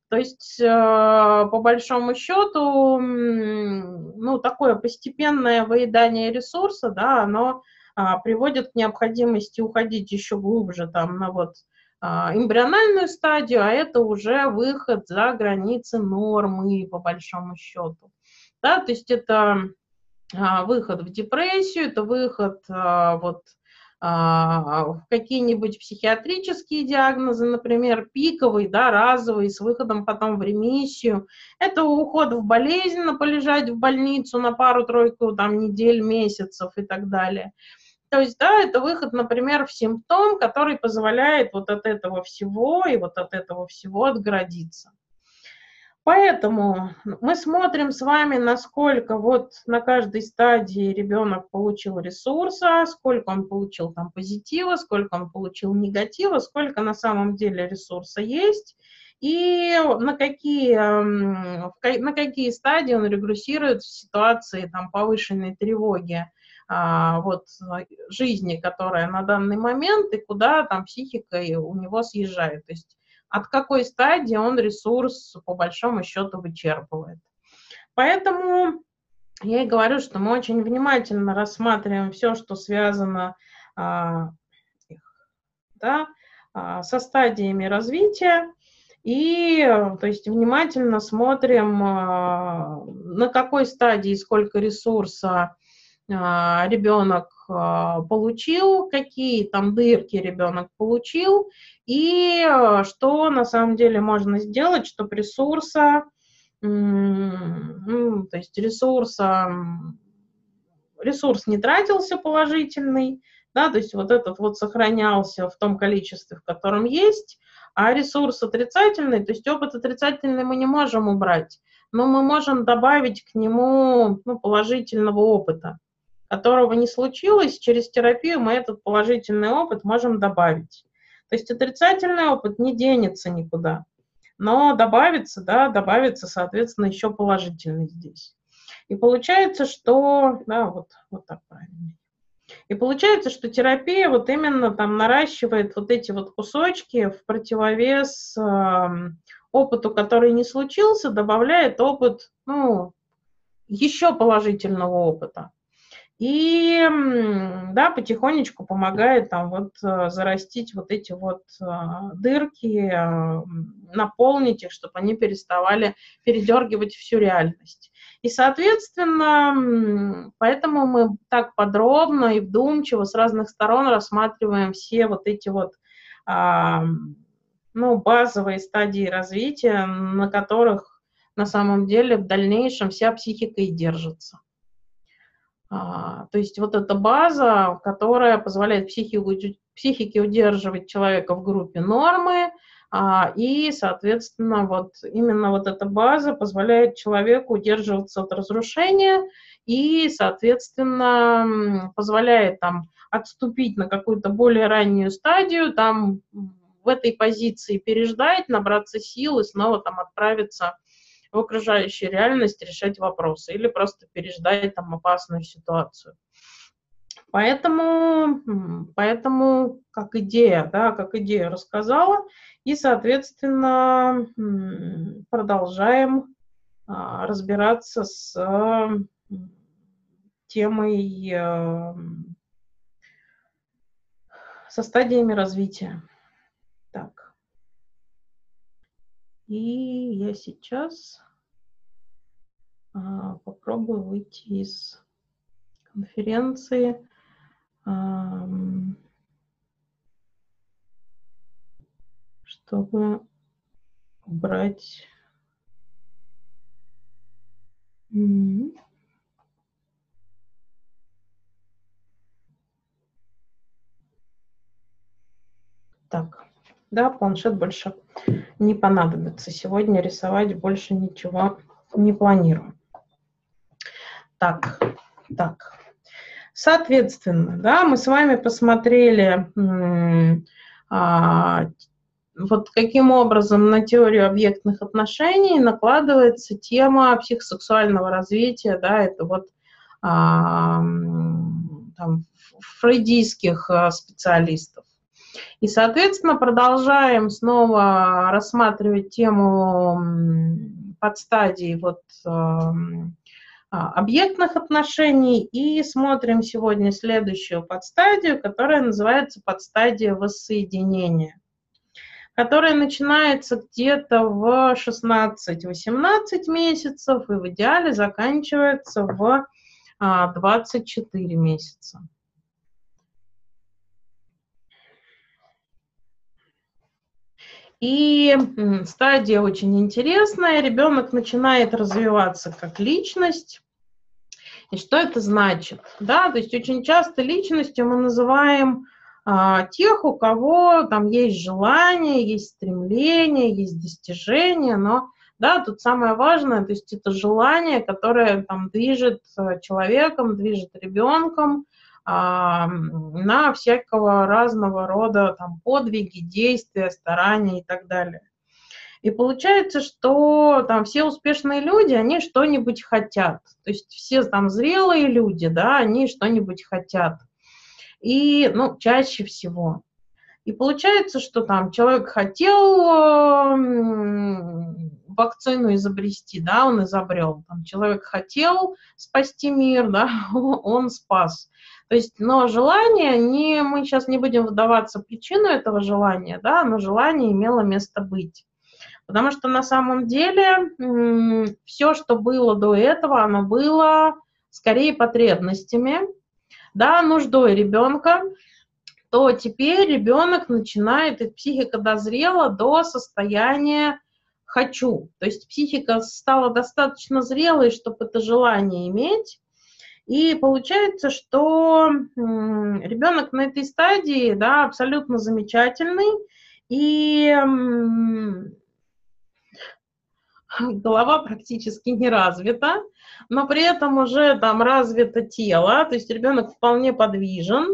То есть, э, по большому счету, ну, такое постепенное выедание ресурса, да, оно а, приводит к необходимости уходить еще глубже там на вот а, эмбриональную стадию, а это уже выход за границы нормы, по большому счету. Да, то есть это а, выход в депрессию, это выход вот в какие-нибудь психиатрические диагнозы, например, пиковый, да, разовый, с выходом потом в ремиссию. Это уход в болезнь, полежать в больницу на пару-тройку там, недель, месяцев и так далее. То есть, да, это выход, например, в симптом, который позволяет вот от этого всего и вот от этого всего отгородиться. Поэтому мы смотрим с вами, насколько вот на каждой стадии ребенок получил ресурса, сколько он получил там позитива, сколько он получил негатива, сколько на самом деле ресурса есть, и на какие, на какие стадии он регрессирует в ситуации там, повышенной тревоги а, вот, жизни, которая на данный момент, и куда там психика у него съезжает. То есть от какой стадии он ресурс по большому счету вычерпывает. Поэтому я и говорю, что мы очень внимательно рассматриваем все, что связано а, да, а, со стадиями развития, и то есть внимательно смотрим, а, на какой стадии сколько ресурса а, ребенок получил, какие там дырки ребенок получил, и а, что на самом деле можно сделать, чтобы ресурса, ну, то есть ресурса, ресурс не тратился положительный, да, то есть вот этот вот сохранялся в том количестве, в котором есть, а ресурс отрицательный, то есть опыт отрицательный мы не можем убрать, но мы можем добавить к нему ну, положительного опыта которого не случилось, через терапию мы этот положительный опыт можем добавить. То есть отрицательный опыт не денется никуда, но добавится, да, добавится, соответственно, еще положительный здесь. И получается, что, да, вот, вот так правильно. И получается, что терапия вот именно там наращивает вот эти вот кусочки в противовес э, опыту, который не случился, добавляет опыт, ну, еще положительного опыта. И, да, потихонечку помогает там вот э, зарастить вот эти вот э, дырки, э, наполнить их, чтобы они переставали передергивать всю реальность. И, соответственно, поэтому мы так подробно и вдумчиво с разных сторон рассматриваем все вот эти вот а, ну, базовые стадии развития, на которых на самом деле в дальнейшем вся психика и держится. А, то есть вот эта база, которая позволяет психике, удерживать человека в группе нормы, а, и, соответственно, вот именно вот эта база позволяет человеку удерживаться от разрушения и, соответственно, позволяет там отступить на какую-то более раннюю стадию, там в этой позиции переждать, набраться сил и снова там отправиться в окружающей реальности решать вопросы или просто переждать там опасную ситуацию. Поэтому, поэтому как идея, да, как идея рассказала, и, соответственно, продолжаем а, разбираться с темой, а, со стадиями развития. Так. И я сейчас а, попробую выйти из конференции. Чтобы убрать Так, да, планшет больше не понадобится. Сегодня рисовать больше ничего не планирую. Так, так. Соответственно, да, мы с вами посмотрели а, вот каким образом на теорию объектных отношений накладывается тема психосексуального развития, да, это вот а, там, фрейдийских а, специалистов. И, соответственно, продолжаем снова рассматривать тему подстадий вот, а, объектных отношений и смотрим сегодня следующую подстадию, которая называется подстадия воссоединения которая начинается где-то в 16-18 месяцев и в идеале заканчивается в 24 месяца. И стадия очень интересная. Ребенок начинает развиваться как личность. И что это значит? Да, то есть очень часто личностью мы называем а, тех, у кого там есть желание, есть стремление, есть достижение, но да, тут самое важное, то есть это желание, которое там движет э, человеком, движет ребенком, а, на всякого разного рода там, подвиги, действия, старания и так далее. И получается, что там все успешные люди, они что-нибудь хотят. То есть все там зрелые люди, да, они что-нибудь хотят. И, ну, чаще всего. И получается, что там человек хотел вакцину изобрести, да, он изобрел. Там человек хотел спасти мир, *laughs* да, он спас. То есть, но желание, не, мы сейчас не будем вдаваться в причину этого желания, да, но желание имело место быть. Потому что на самом деле все, что было до этого, оно было скорее потребностями, да, нуждой ребенка, то теперь ребенок начинает, и психика дозрела до состояния «хочу». То есть психика стала достаточно зрелой, чтобы это желание иметь, и получается, что ребенок на этой стадии, да, абсолютно замечательный, и голова практически не развита, но при этом уже там развито тело, то есть ребенок вполне подвижен,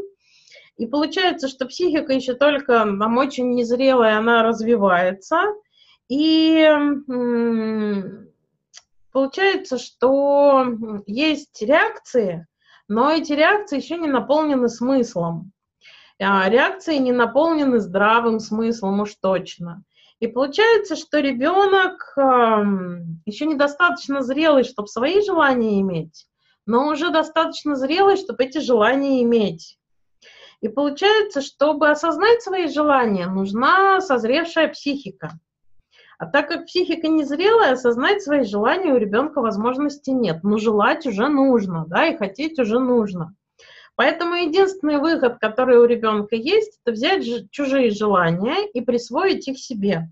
и получается, что психика еще только там очень незрелая, она развивается, и Получается, что есть реакции, но эти реакции еще не наполнены смыслом. А реакции не наполнены здравым смыслом уж точно. И получается, что ребенок еще недостаточно зрелый, чтобы свои желания иметь, но уже достаточно зрелый, чтобы эти желания иметь. И получается, чтобы осознать свои желания, нужна созревшая психика. А так как психика незрелая, осознать свои желания у ребенка возможности нет. Но желать уже нужно, да, и хотеть уже нужно. Поэтому единственный выход, который у ребенка есть, это взять чужие желания и присвоить их себе.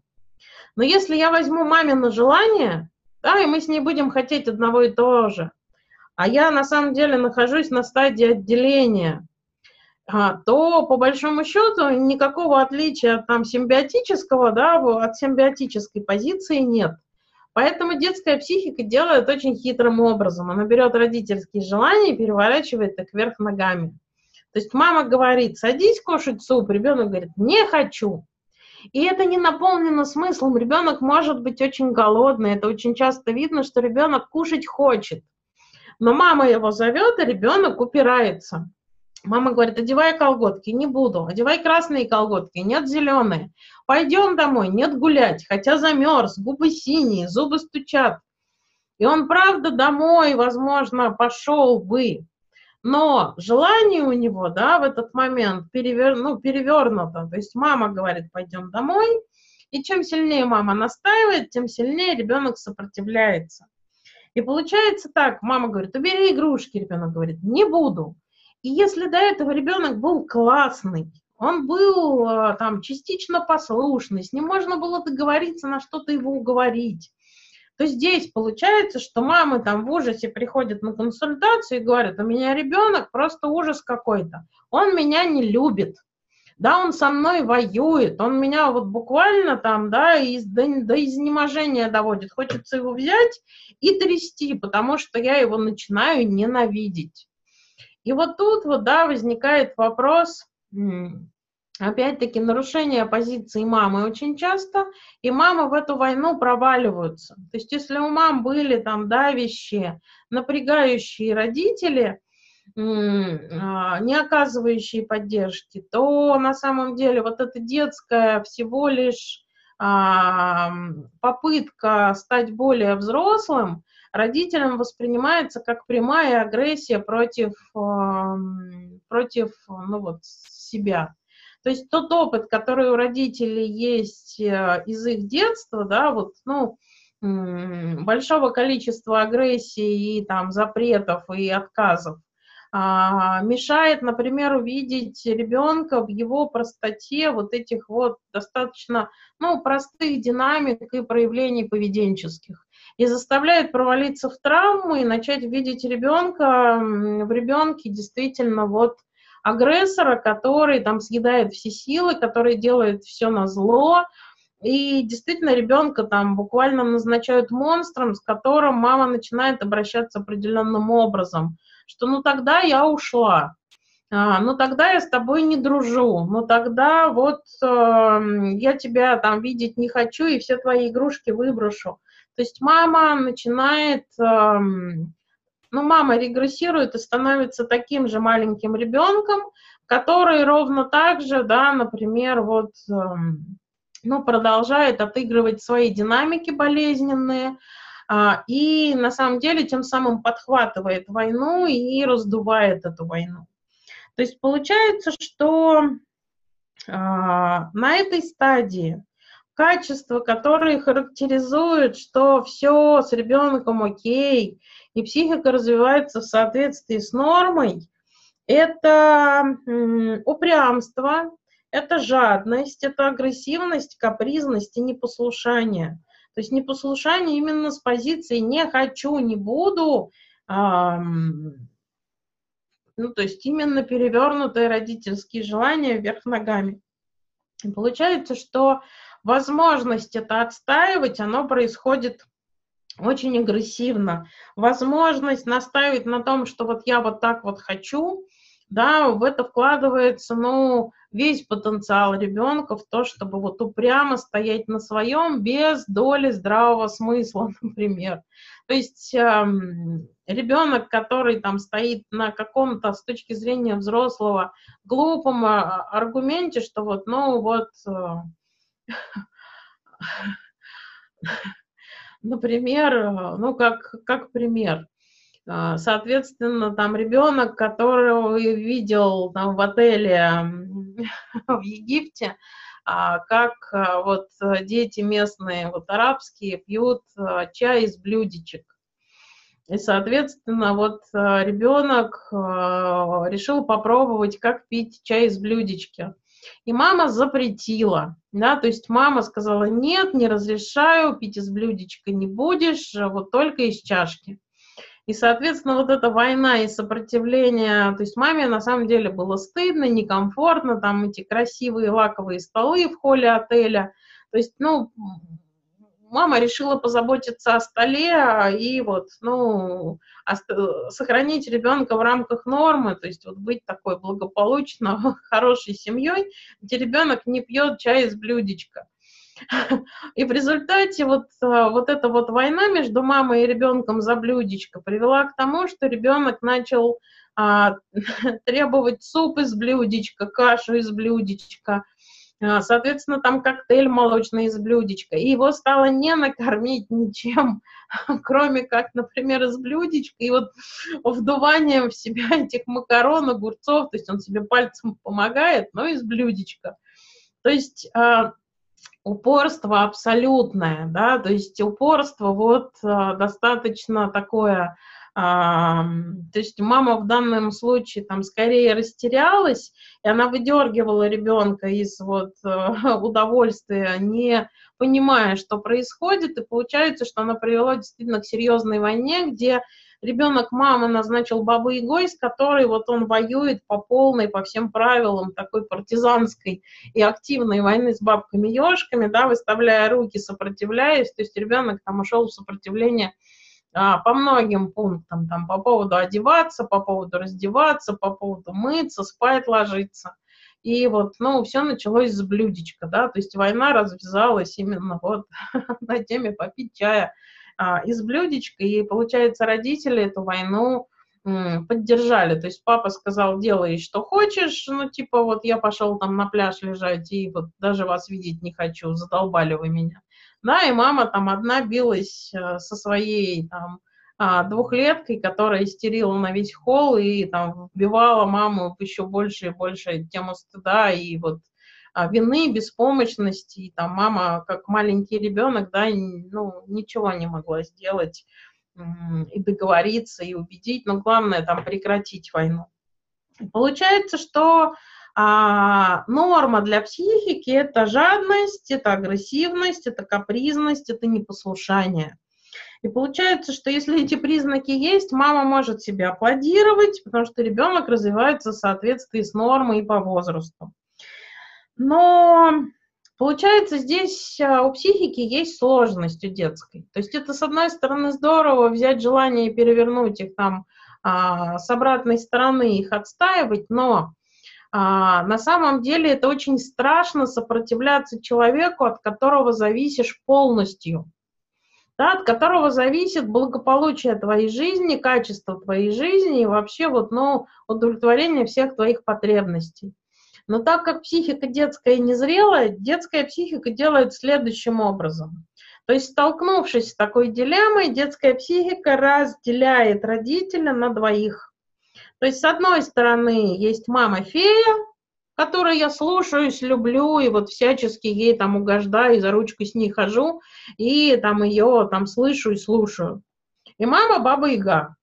Но если я возьму мамино желание, да, и мы с ней будем хотеть одного и того же, а я на самом деле нахожусь на стадии отделения, то по большому счету никакого отличия от там, симбиотического, да, от симбиотической позиции нет. Поэтому детская психика делает очень хитрым образом. Она берет родительские желания и переворачивает их вверх ногами. То есть мама говорит, садись кушать суп, ребенок говорит, не хочу. И это не наполнено смыслом. Ребенок может быть очень голодный. Это очень часто видно, что ребенок кушать хочет. Но мама его зовет, и ребенок упирается. Мама говорит, одевай колготки, не буду. Одевай красные колготки, нет зеленые. Пойдем домой, нет гулять, хотя замерз, губы синие, зубы стучат. И он, правда, домой, возможно, пошел бы. Но желание у него, да, в этот момент перевер, ну, перевернуто. То есть мама говорит, пойдем домой, И чем сильнее мама настаивает, тем сильнее ребенок сопротивляется. И получается так, мама говорит, убери игрушки, ребенок говорит, не буду. И если до этого ребенок был классный, он был э, там частично послушный, с ним можно было договориться на что-то его уговорить, то здесь получается, что мамы там в ужасе приходят на консультацию и говорят, у меня ребенок просто ужас какой-то, он меня не любит, да, он со мной воюет, он меня вот буквально там, да, из, до, до изнеможения доводит, хочется его взять и трясти, потому что я его начинаю ненавидеть. И вот тут вот, да, возникает вопрос, опять-таки, нарушение позиции мамы очень часто, и мамы в эту войну проваливаются. То есть если у мам были там давящие, напрягающие родители, а, не оказывающие поддержки, то на самом деле вот эта детская всего лишь а, попытка стать более взрослым, родителям воспринимается как прямая агрессия против, против ну вот, себя. То есть тот опыт, который у родителей есть э, из их детства, да, вот, ну, большого количества агрессии и там запретов и отказов, а, мешает, например, увидеть ребенка в его простоте вот этих вот достаточно, ну, простых динамик и проявлений поведенческих и заставляет провалиться в травму и начать видеть ребенка в ребенке действительно вот агрессора, который там съедает все силы, который делает все на зло, и действительно ребенка там буквально назначают монстром, с которым мама начинает обращаться определенным образом, что ну тогда я ушла, а, ну тогда я с тобой не дружу, ну тогда вот э, я тебя там видеть не хочу и все твои игрушки выброшу. То есть мама начинает, эм, ну, мама регрессирует и становится таким же маленьким ребенком, который ровно так же, да, например, вот, эм, ну, продолжает отыгрывать свои динамики болезненные, а, и на самом деле тем самым подхватывает войну и раздувает эту войну. То есть получается, что а, на этой стадии качества, которые характеризуют, что все с ребенком окей, и психика развивается в соответствии с нормой, это упрямство, это жадность, это агрессивность, капризность и непослушание. То есть непослушание именно с позиции «не хочу, не буду», ну, то есть именно перевернутые родительские желания вверх ногами. И получается, что возможность это отстаивать, оно происходит очень агрессивно. Возможность наставить на том, что вот я вот так вот хочу, да, в это вкладывается, ну, весь потенциал ребенка в то, чтобы вот упрямо стоять на своем без доли здравого смысла, *laughs* например. То есть эм, ребенок, который там стоит на каком-то, с точки зрения взрослого, глупом а, аргументе, что вот, ну, вот, э, Например, ну как, как пример, а, соответственно, там ребенок, которого видел там в отеле *laughs* в Египте, а, как а, вот дети местные, вот арабские, пьют чай из блюдечек. И, соответственно, вот ребенок решил попробовать, как пить чай из блюдечки. И мама запретила, да, то есть мама сказала, нет, не разрешаю, пить из блюдечка не будешь, вот только из чашки. И, соответственно, вот эта война и сопротивление, то есть маме на самом деле было стыдно, некомфортно, там эти красивые лаковые столы в холле отеля. То есть, ну, мама решила позаботиться о столе и вот, ну, сохранить ребенка в рамках нормы, то есть вот быть такой благополучно *laughs* хорошей семьей, где ребенок не пьет чай из блюдечка. *laughs* И в результате вот, вот эта вот война между мамой и ребенком за блюдечко привела к тому, что ребенок начал а, *laughs* требовать суп из блюдечка, кашу из блюдечка, соответственно, там коктейль молочный из блюдечка. И его стало не накормить ничем, *laughs* кроме как, например, из блюдечка. И вот вдуванием в себя этих макарон, огурцов, то есть он себе пальцем помогает, но из блюдечка. То есть а, упорство абсолютное, да, то есть упорство вот а, достаточно такое, а, то есть мама в данном случае там скорее растерялась, и она выдергивала ребенка из вот а, *laughs* удовольствия, не понимая, что происходит, и получается, что она привела действительно к серьезной войне, где ребенок мамы назначил бабу Игой, с которой вот он воюет по полной, по всем правилам такой партизанской и активной войны с бабками-ешками, да, выставляя руки, сопротивляясь, то есть ребенок там ушел в сопротивление по многим пунктам, там, по поводу одеваться, по поводу раздеваться, по поводу мыться, спать ложиться. И вот, ну, все началось с блюдечка, да, то есть война развязалась именно вот *laughs* на теме попить чая а, из блюдечка, и, получается, родители эту войну поддержали. То есть папа сказал, делай, что хочешь, ну, типа, вот я пошел там на пляж лежать, и вот даже вас видеть не хочу, задолбали вы меня. Да, и мама там одна билась э, со своей там а, двухлеткой, которая истерила на весь холл и там вбивала маму в еще больше и больше тему стыда и вот а, вины, беспомощности, и там мама, как маленький ребенок, да, ну, ничего не могла сделать и договориться, и убедить, но главное там прекратить войну. получается, что а, норма для психики – это жадность, это агрессивность, это капризность, это непослушание. И получается, что если эти признаки есть, мама может себе аплодировать, потому что ребенок развивается в соответствии с нормой и по возрасту. Но получается, здесь а, у психики есть сложность у детской. То есть это, с одной стороны, здорово взять желание и перевернуть их там а, с обратной стороны, их отстаивать, но а, на самом деле это очень страшно сопротивляться человеку, от которого зависишь полностью. Да, от которого зависит благополучие твоей жизни, качество твоей жизни и вообще вот, ну, удовлетворение всех твоих потребностей. Но так как психика детская незрелая, детская психика делает следующим образом. То есть, столкнувшись с такой дилеммой, детская психика разделяет родителя на двоих. То есть, с одной стороны, есть мама-фея, которой я слушаюсь, люблю, и вот всячески ей там угождаю, и за ручку с ней хожу, и там ее там слышу и слушаю. И мама Баба-Яга.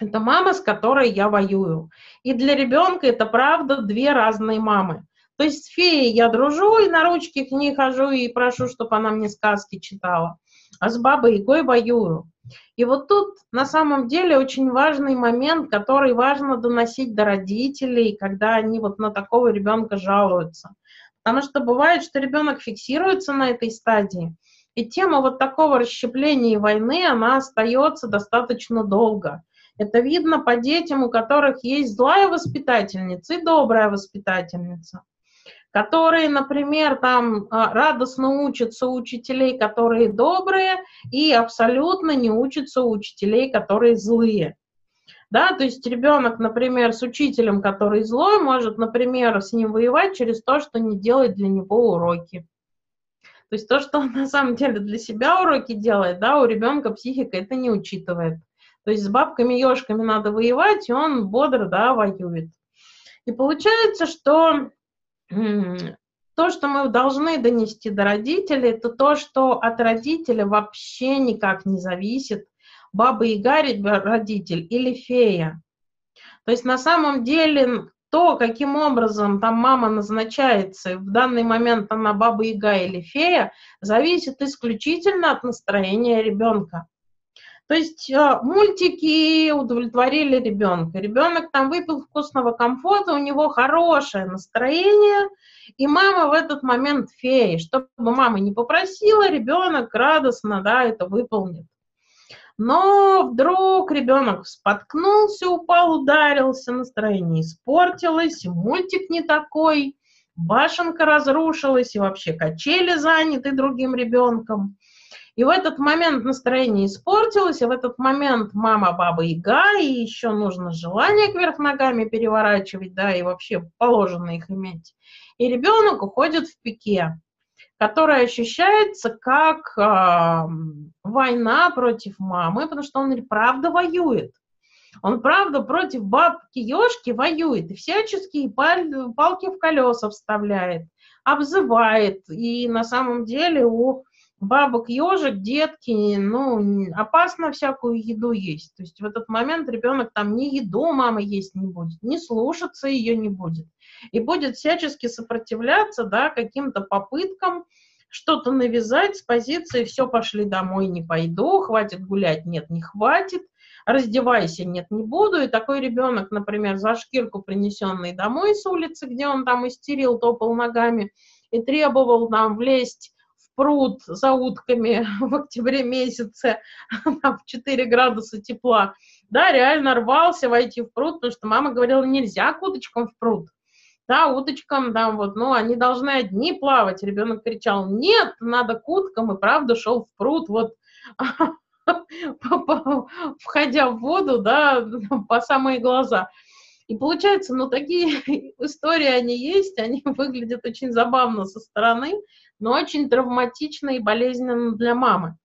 Это мама, с которой я воюю. И для ребенка это правда две разные мамы. То есть с феей я дружу и на ручки к ней хожу и прошу, чтобы она мне сказки читала. А с бабой Ягой воюю. И вот тут на самом деле очень важный момент, который важно доносить до родителей, когда они вот на такого ребенка жалуются. Потому что бывает, что ребенок фиксируется на этой стадии, и тема вот такого расщепления и войны, она остается достаточно долго. Это видно по детям, у которых есть злая воспитательница и добрая воспитательница, которые, например, там а, радостно учатся у учителей, которые добрые, и абсолютно не учатся у учителей, которые злые. Да, то есть ребенок, например, с учителем, который злой, может, например, с ним воевать через то, что не делает для него уроки. То есть то, что он на самом деле для себя уроки делает, да, у ребенка психика это не учитывает. То есть с бабками-ешками надо воевать, и он бодро, да, воюет. И получается, что то, что мы должны донести до родителей, это то, что от родителя вообще никак не зависит, баба Яга родитель или фея. То есть на самом деле то, каким образом там мама назначается, в данный момент она баба Яга или фея, зависит исключительно от настроения ребенка. То есть э, мультики удовлетворили ребенка. Ребенок там выпил вкусного комфорта, у него хорошее настроение, и мама в этот момент фея. Чтобы мама не попросила, ребенок радостно да, это выполнит. Но вдруг ребенок споткнулся, упал, ударился, настроение испортилось, мультик не такой, башенка разрушилась, и вообще качели заняты другим ребенком. И в этот момент настроение испортилось, и в этот момент мама баба яга, и еще нужно желание кверх ногами переворачивать, да, и вообще положено их иметь. И ребенок уходит в пике, которая ощущается как э, война против мамы, потому что он правда воюет. Он, правда, против бабки Ёшки воюет и всяческие палки в колеса вставляет. обзывает. И на самом деле у бабок ежик, детки, ну, опасно всякую еду есть. То есть в этот момент ребенок там ни еду мамы есть не будет, ни слушаться ее не будет. И будет всячески сопротивляться, да, каким-то попыткам что-то навязать с позиции «все, пошли домой, не пойду», «хватит гулять», «нет, не хватит», «раздевайся», «нет, не буду». И такой ребенок, например, за шкирку, принесенный домой с улицы, где он там истерил, топал ногами и требовал нам влезть пруд за утками *laughs* в октябре месяце, *laughs* в 4 градуса тепла, да, реально рвался войти в пруд, потому что мама говорила, нельзя к уточкам в пруд. Да, уточкам, да, вот, ну, они должны одни плавать. Ребенок кричал, нет, надо к уткам, и правда шел в пруд, вот, *laughs* входя в воду, да, по самые глаза. И получается, ну, такие *laughs* истории, они есть, они *laughs* выглядят очень забавно со стороны, но очень травматично и болезненно для мамы.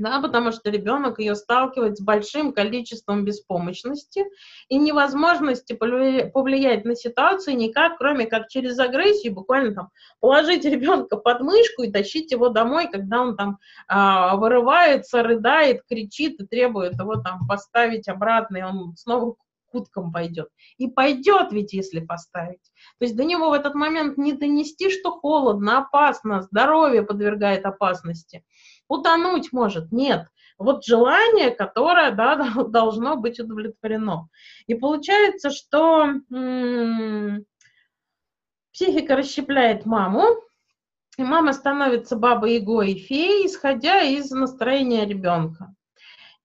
Да, потому что ребенок ее сталкивает с большим количеством беспомощности и невозможности повлиять на ситуацию никак, кроме как через агрессию, буквально там положить ребенка под мышку и тащить его домой, когда он там а, вырывается, рыдает, кричит и требует его там поставить обратно, и он снова к уткам пойдет. И пойдет ведь, если поставить. То есть до него в этот момент не донести, что холодно, опасно, здоровье подвергает опасности. Утонуть может, нет. Вот желание, которое да, *laughs* должно быть удовлетворено. И получается, что м- психика расщепляет маму, и мама становится бабой Ягой и феей, исходя из настроения ребенка.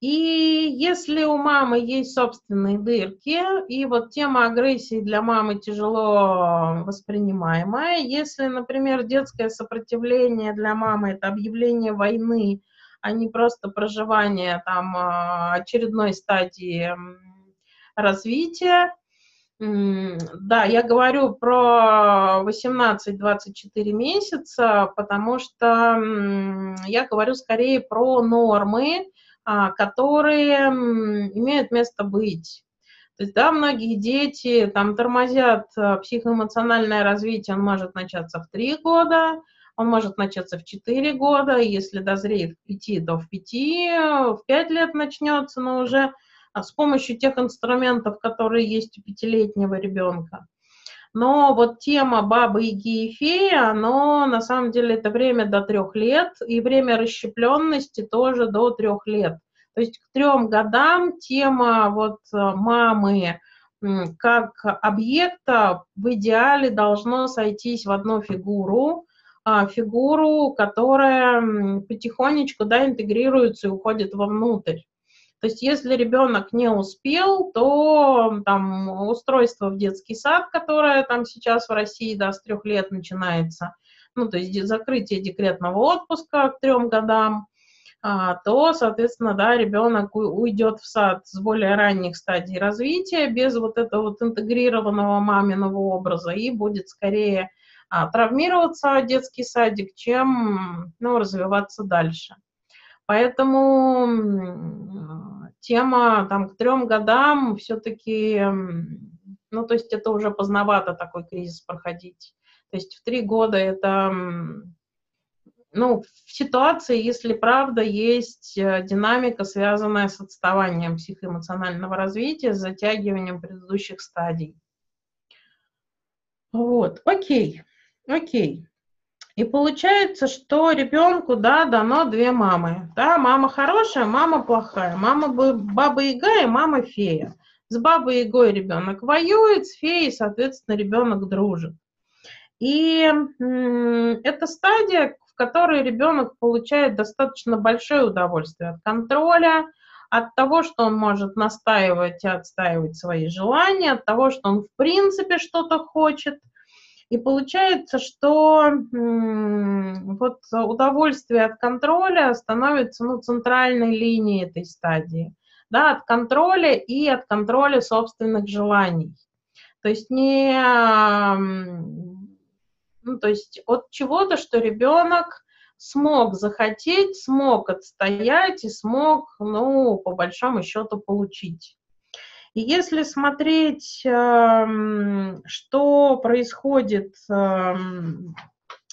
И если у мамы есть собственные дырки, и вот тема агрессии для мамы тяжело воспринимаемая, если, например, детское сопротивление для мамы это объявление войны, а не просто проживание там а, очередной стадии развития, да, я говорю про 18-24 месяца, потому что я говорю скорее про нормы, которые имеют место быть. То есть, да, многие дети там тормозят а, психоэмоциональное развитие, он может начаться в 3 года, он может начаться в 4 года, если дозреет в 5, то в 5, в 5 лет начнется, но уже а, с помощью тех инструментов, которые есть у пятилетнего ребенка. Но вот тема бабы и феи, оно на самом деле это время до трех лет, и время расщепленности тоже до трех лет. То есть к трем годам тема вот э, мамы как объекта в идеале должно сойтись в одну фигуру, а, фигуру, которая потихонечку да, интегрируется и уходит вовнутрь. То есть если ребенок не успел, то там устройство в детский сад, которое там сейчас в России да, с трех лет начинается, ну то есть закрытие декретного отпуска к трем годам, а, то, соответственно, да, ребенок уйдет в сад с более ранних стадий развития, без вот этого вот интегрированного маминого образа, и будет скорее а, травмироваться детский садик, чем ну, развиваться дальше. Поэтому тема там к трем годам все-таки, ну, то есть это уже поздновато такой кризис проходить. То есть в три года это, ну, в ситуации, если правда есть э, динамика, связанная с отставанием психоэмоционального развития, с затягиванием предыдущих стадий. Вот, окей, окей. И получается, что ребенку, да, дано две мамы. Да, мама хорошая, мама плохая. Мама баба Яга и мама фея. С бабой Ягой ребенок воюет, с феей, соответственно, ребенок дружит. И это стадия, в которой ребенок получает достаточно большое удовольствие от контроля, от того, что он может настаивать и отстаивать свои желания, от того, что он в принципе что-то хочет – и получается, что вот удовольствие от контроля становится ну, центральной линией этой стадии. Да, от контроля и от контроля собственных желаний. То есть не ну, то есть от чего-то, что ребенок смог захотеть, смог отстоять и смог, ну, по большому счету, получить. И если смотреть, эм, что происходит эм,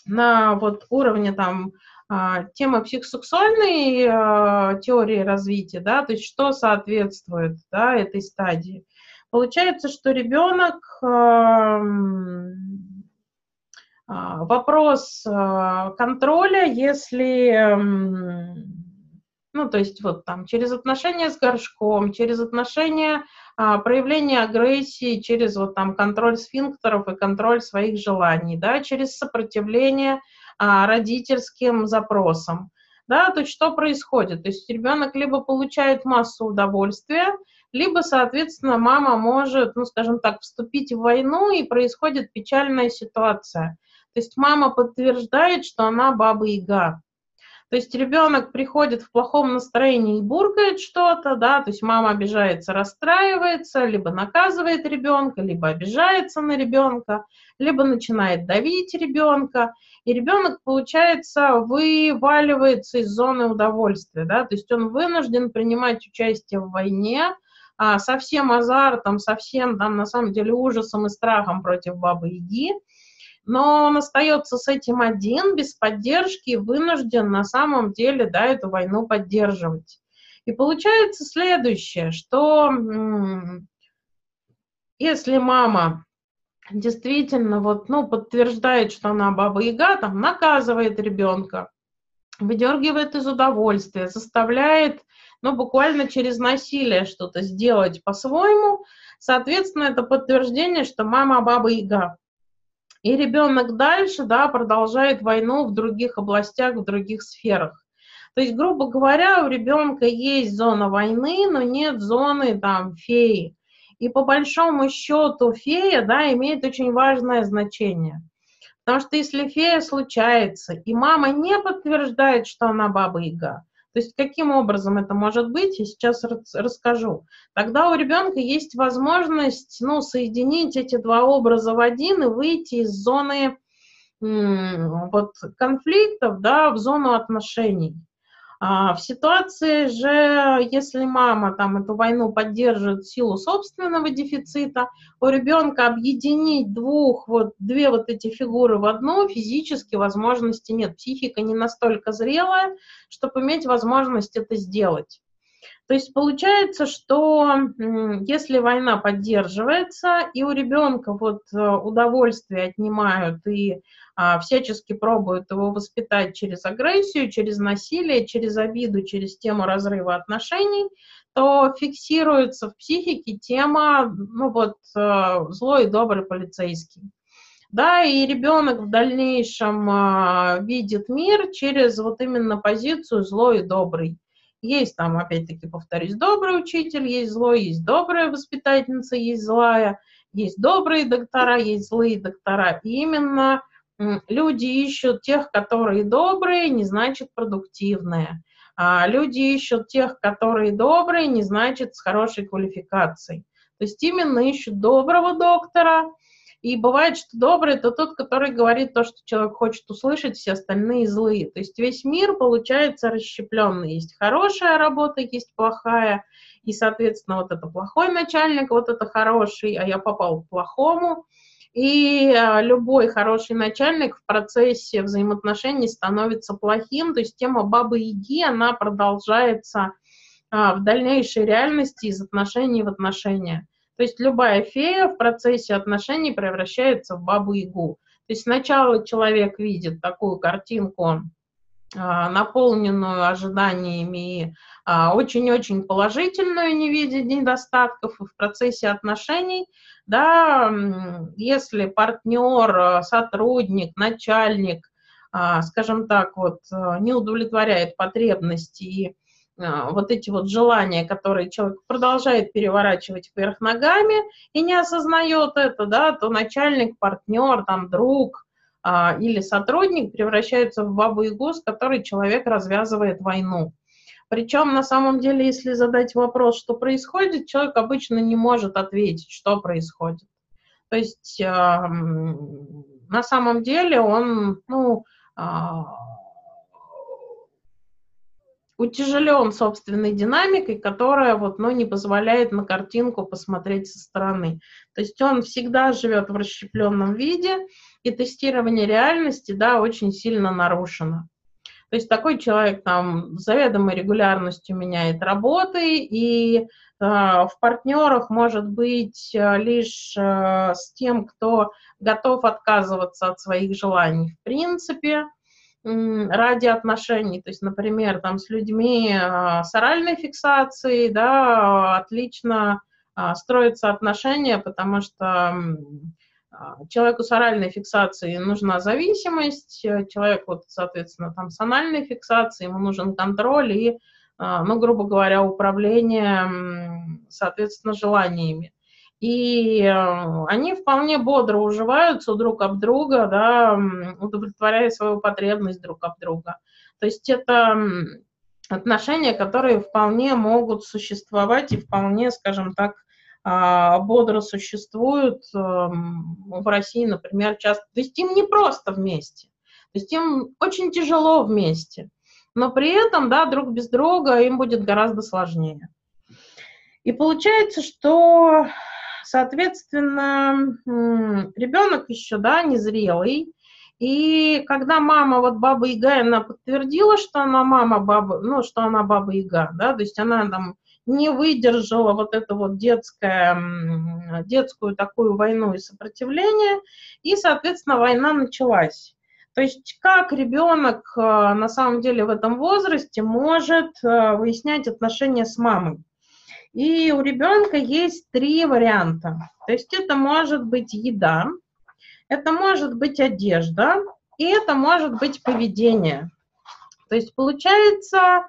на вот уровне там а, темы психосексуальной а, теории развития, да, то есть что соответствует да, этой стадии. Получается, что ребенок вопрос контроля, если ну, то есть вот там через отношения с горшком, через отношения, а, проявление агрессии, через вот там контроль сфинктеров и контроль своих желаний, да, через сопротивление а, родительским запросам. Да, то есть что происходит? То есть ребенок либо получает массу удовольствия, либо, соответственно, мама может, ну, скажем так, вступить в войну, и происходит печальная ситуация. То есть мама подтверждает, что она баба-яга. То есть ребенок приходит в плохом настроении и буркает что-то, да, то есть мама обижается, расстраивается, либо наказывает ребенка, либо обижается на ребенка, либо начинает давить ребенка, и ребенок, получается, вываливается из зоны удовольствия, да, то есть он вынужден принимать участие в войне, а, со всем азартом, со всем, там, на самом деле, ужасом и страхом против Бабы-Яги, но он остается с этим один, без поддержки, вынужден на самом деле да, эту войну поддерживать. И получается следующее, что если мама действительно вот, ну, подтверждает, что она баба-яга, там, наказывает ребенка, выдергивает из удовольствия, заставляет, ну, буквально через насилие что-то сделать по-своему, соответственно, это подтверждение, что мама баба-яга. И ребенок дальше, да, продолжает войну в других областях, в других сферах. То есть, грубо говоря, у ребенка есть зона войны, но нет зоны там феи. И по большому счету фея, да, имеет очень важное значение. Потому что если фея случается, и мама не подтверждает, что она баба-яга, то есть каким образом это может быть, я сейчас расскажу. Тогда у ребенка есть возможность ну, соединить эти два образа в один и выйти из зоны вот, конфликтов да, в зону отношений. А в ситуации же, если мама там эту войну поддерживает в силу собственного дефицита, у ребенка объединить двух, вот, две вот эти фигуры в одну физически возможности нет. Психика не настолько зрелая, чтобы иметь возможность это сделать. То есть получается, что если война поддерживается, и у ребенка вот э, удовольствие отнимают и а, всячески пробуют его воспитать через агрессию, через насилие, через обиду, через тему разрыва отношений, то фиксируется в психике тема, ну вот, э, злой и добрый полицейский. Да, и ребенок в дальнейшем а, видит мир через вот именно позицию злой и добрый. Есть там, опять-таки, повторюсь, добрый учитель, есть злой, есть добрая воспитательница, есть злая, есть добрые доктора, есть злые доктора. И именно люди ищут тех, которые добрые, не значит продуктивные. А люди ищут тех, которые добрые, не значит с хорошей квалификацией. То есть именно ищут доброго доктора, и бывает, что добрый это тот, который говорит то, что человек хочет услышать, все остальные злые. То есть весь мир получается расщепленный. Есть хорошая работа, есть плохая. И, соответственно, вот это плохой начальник, вот это хороший, а я попал к плохому. И а, любой хороший начальник в процессе взаимоотношений становится плохим. То есть тема бабы-яги, она продолжается а, в дальнейшей реальности из отношений в отношения. То есть любая фея в процессе отношений превращается в бабу-ягу. То есть сначала человек видит такую картинку, а, наполненную ожиданиями и а, очень-очень положительную, не видя недостатков в процессе отношений, да, если партнер, сотрудник, начальник, а, скажем так, вот, не удовлетворяет потребности и а, вот эти вот желания, которые человек продолжает переворачивать вверх ногами и не осознает это, да, то начальник, партнер, там, друг а, или сотрудник превращаются в бабу-ягу, с которой человек развязывает войну. Причем, на самом деле, если задать вопрос, что происходит, человек обычно не может ответить, что происходит. То есть, э, на самом деле, он, ну, э, утяжелен собственной динамикой, которая вот, ну, не позволяет на картинку посмотреть со стороны. То есть он всегда живет в расщепленном виде, и тестирование реальности, да, очень сильно нарушено. То есть такой человек там с заведомой регулярностью меняет работы, и э, в партнерах может быть э, лишь э, с тем, кто готов отказываться от своих желаний в принципе, ради отношений, то есть, например, там с людьми э, с оральной фиксацией, да, отлично э, строятся отношения, потому что а, человеку с оральной фиксацией нужна зависимость, э, человеку, соответственно, там с анальной фиксацией ему нужен контроль и, а, ну, грубо говоря, управление, соответственно, желаниями. И э, они вполне бодро уживаются друг об друга, да, удовлетворяя свою потребность друг об друга. То есть это отношения, которые вполне могут существовать и вполне, скажем так, а, бодро существуют эм, в России, например, часто. То есть им не просто вместе, то есть им очень тяжело вместе, но при этом, да, друг без друга им будет гораздо сложнее. И получается, что, соответственно, ребенок еще, да, незрелый, и когда мама, вот баба Яга, она подтвердила, что она мама баба, ну, что она баба Яга, да, то есть она там не выдержала вот это вот детское, детскую такую войну и сопротивление, и, соответственно, война началась. То есть как ребенок э, на самом деле в этом возрасте может э, выяснять отношения с мамой? И у ребенка есть три варианта. То есть это может быть еда, это может быть одежда, и это может быть поведение. То есть получается,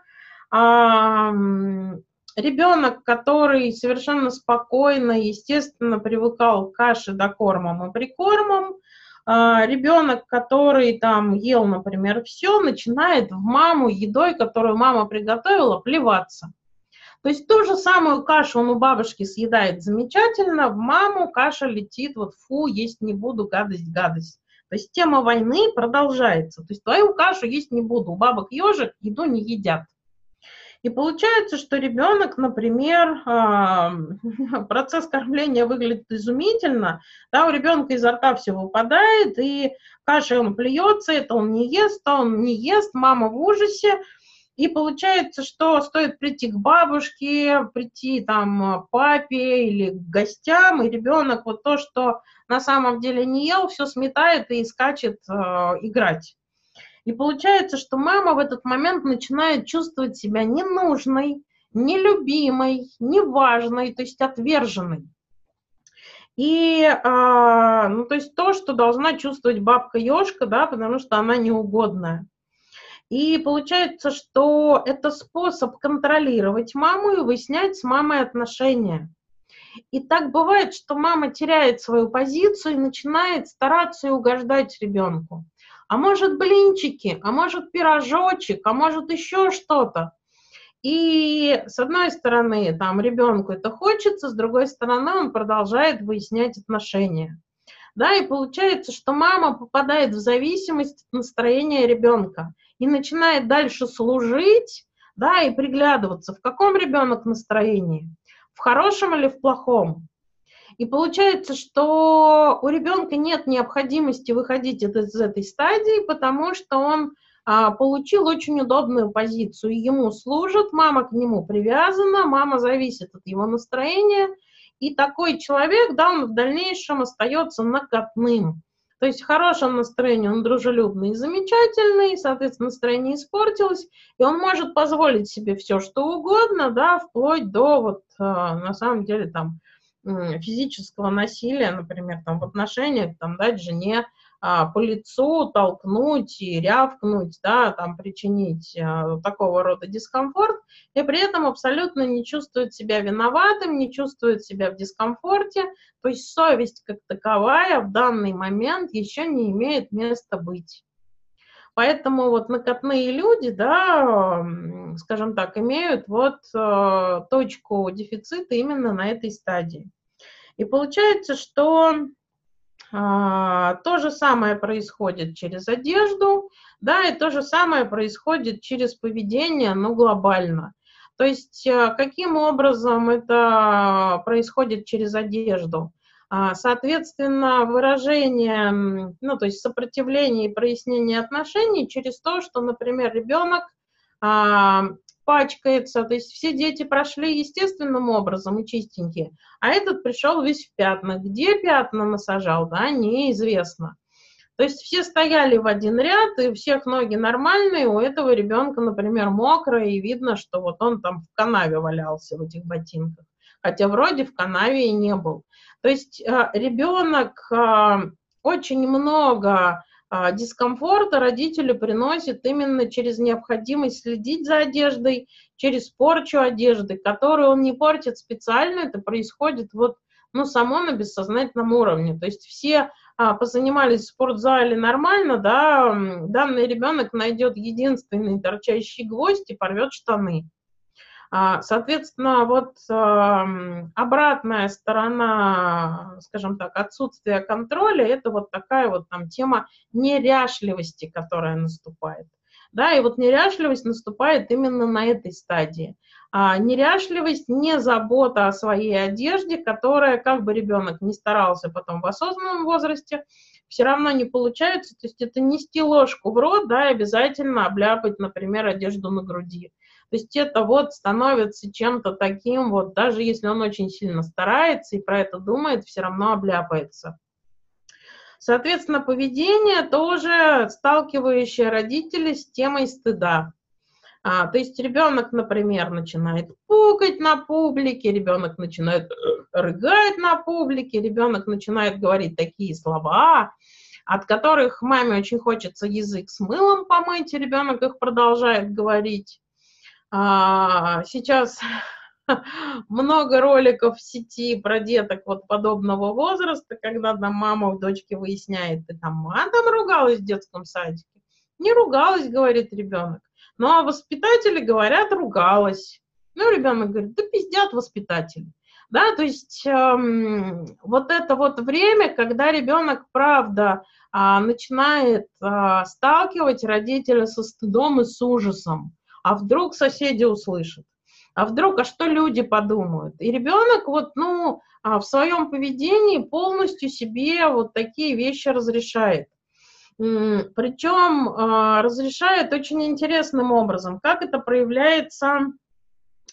ребенок, который совершенно спокойно, естественно, привыкал к каше до кормом и прикормом, а, ребенок, который там ел, например, все, начинает в маму едой, которую мама приготовила, плеваться. То есть ту же самую кашу он у бабушки съедает замечательно, в маму каша летит, вот фу, есть не буду, гадость, гадость. То есть тема войны продолжается. То есть твою кашу есть не буду. У бабок ежик еду не едят. И получается, что ребенок, например, *laughs* процесс кормления выглядит изумительно, да, у ребенка изо рта все выпадает, и кашей он плюется, это он не ест, а он не ест, мама в ужасе, и получается, что стоит прийти к бабушке, прийти там папе или к гостям, и ребенок вот то, что на самом деле не ел, все сметает и скачет э, играть. И получается, что мама в этот момент начинает чувствовать себя ненужной, нелюбимой, неважной, то есть отверженной. И, э, ну, то есть то, что должна чувствовать бабка-ешка, да, потому что она неугодная. И получается, что это способ контролировать маму и выяснять с мамой отношения. И так бывает, что мама теряет свою позицию и начинает стараться и угождать ребенку а может блинчики, а может пирожочек, а может еще что-то. И с одной стороны, там ребенку это хочется, с другой стороны, он продолжает выяснять отношения. Да, и получается, что мама попадает в зависимость от настроения ребенка и начинает дальше служить, да, и приглядываться, в каком ребенок настроении, в хорошем или в плохом. И получается, что у ребенка нет необходимости выходить из этой стадии, потому что он а, получил очень удобную позицию. Ему служит, мама к нему привязана, мама зависит от его настроения. И такой человек, да, он в дальнейшем остается накатным. То есть в хорошем настроении он дружелюбный и замечательный, соответственно, настроение испортилось, и он может позволить себе все, что угодно, да, вплоть до вот, а, на самом деле, там, физического насилия, например, там, в отношениях, там, дать жене а, по лицу, толкнуть и рявкнуть, да, там, причинить а, такого рода дискомфорт, и при этом абсолютно не чувствует себя виноватым, не чувствует себя в дискомфорте, то есть совесть как таковая в данный момент еще не имеет места быть. Поэтому вот накатные люди, да, скажем так, имеют вот э, точку дефицита именно на этой стадии. И получается, что то же самое происходит через одежду, да, и то же самое происходит через поведение, но глобально. То есть э, каким образом это происходит через одежду? А, соответственно, выражение, ну, то есть сопротивление и прояснение отношений через то, что, например, ребенок а, пачкается, то есть все дети прошли естественным образом и чистенькие, а этот пришел весь в пятна. Где пятна насажал, да, неизвестно. То есть все стояли в один ряд, и у всех ноги нормальные, у этого ребенка, например, мокрое, и видно, что вот он там в канаве валялся в этих ботинках, хотя вроде в канаве и не был. То есть э, ребенок э, очень много а, дискомфорта родителю приносит именно через необходимость следить за одеждой, через порчу одежды, которую он не портит специально, это происходит вот, ну, само на бессознательном уровне. То есть все а, позанимались в спортзале нормально, да, данный ребенок найдет единственный торчащий гвоздь и порвет штаны. А, соответственно, вот обратная сторона, скажем так, отсутствия контроля, это вот такая вот там тема неряшливости, которая наступает. Да, и вот неряшливость наступает именно на этой стадии. А неряшливость не забота о своей одежде, которая, как бы ребенок не старался потом в осознанном возрасте, все равно не получается. То есть это нести ложку в рот, да, и обязательно обляпать, например, одежду на груди. То есть это вот становится чем-то таким, вот даже если он очень сильно старается и про это думает, все равно обляпается. Соответственно, поведение тоже сталкивающее родителей с темой стыда. А, то есть ребенок, например, начинает пукать на публике, ребенок начинает э, рыгать на публике, ребенок начинает говорить такие слова, от которых маме очень хочется язык с мылом помыть, и ребенок их продолжает говорить. А, сейчас *laughs* много роликов в сети про деток вот подобного возраста, когда там мама в дочке выясняет, ты там матом ругалась в детском садике. Не ругалась, говорит ребенок. Ну, а воспитатели говорят, ругалась. Ну, ребенок говорит, да пиздят воспитатели. Да, то есть эм, вот это вот время, когда ребенок, правда, э, начинает э, сталкивать родителя со стыдом и с ужасом а вдруг соседи услышат, а вдруг, а что люди подумают. И ребенок вот, ну, а, в своем поведении полностью себе вот такие вещи разрешает. Причем а, разрешает очень интересным образом. Как это проявляется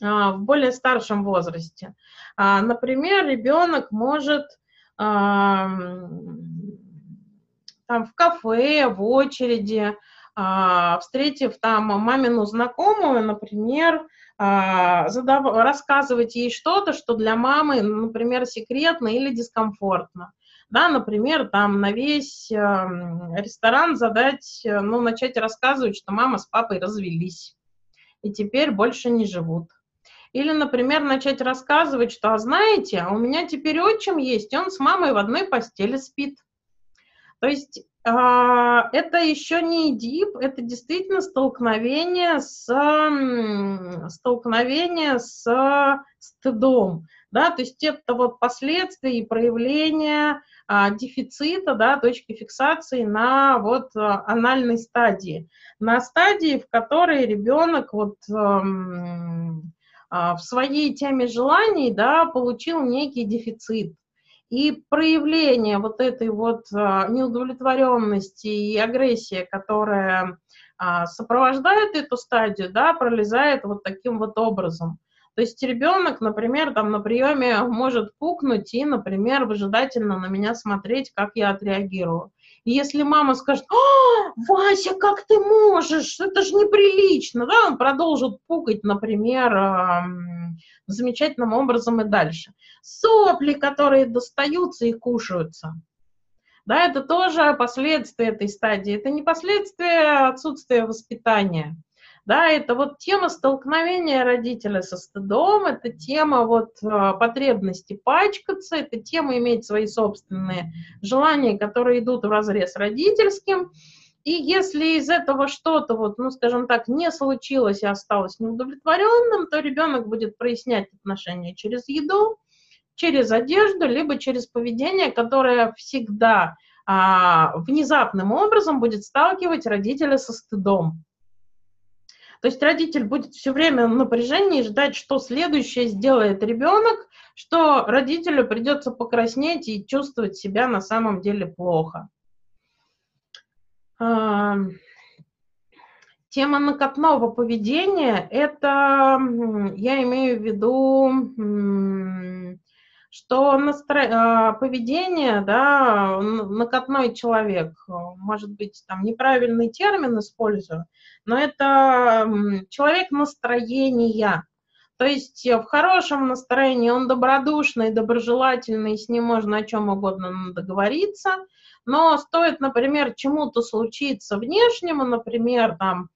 а, в более старшем возрасте? Например, ребенок может там в кафе, в очереди, встретив там мамину знакомую, например, а, задав... рассказывать ей что-то, что для мамы, например, секретно или дискомфортно. Да, например, там на весь эм, ресторан задать, э, ну, начать рассказывать, что мама с папой развелись и теперь больше не живут. Или, например, начать рассказывать, что, а знаете, а у меня теперь отчим есть, он с мамой в одной постели спит. То есть а, это еще не дип, это действительно столкновение с, столкновение с стыдом, да, то есть это вот последствия и проявления а, дефицита, да, точки фиксации на вот а, анальной стадии, на стадии, в которой ребенок вот эм, в своей теме желаний, да, получил некий дефицит, и проявление вот этой вот а, неудовлетворенности и агрессии, которая а, сопровождает эту стадию, да, пролезает вот таким вот образом. То есть ребенок, например, там на приеме может пукнуть и, например, выжидательно на меня смотреть, как я отреагирую. И если мама скажет, а, Вася, как ты можешь, это же неприлично, да, он продолжит пукать, например, замечательным образом и дальше. Сопли, которые достаются и кушаются. Да, это тоже последствия этой стадии. Это не последствия отсутствия воспитания. Да, это вот тема столкновения родителя со стыдом, это тема вот э, потребности пачкаться, это тема иметь свои собственные желания, которые идут в разрез родительским. И если из этого что-то, вот, ну, скажем так, не случилось и осталось неудовлетворенным, то ребенок будет прояснять отношения через еду, через одежду, либо через поведение, которое всегда а, внезапным образом будет сталкивать родителя со стыдом. То есть родитель будет все время в напряжении ждать, что следующее сделает ребенок, что родителю придется покраснеть и чувствовать себя на самом деле плохо. Тема накатного поведения – это, я имею в виду, что настро... А, поведение, да, накатной человек, может быть, там неправильный термин использую, но это человек настроения. То есть в хорошем настроении он добродушный, доброжелательный, с ним можно о чем угодно договориться, но стоит, например, чему-то случиться внешнему, например, там,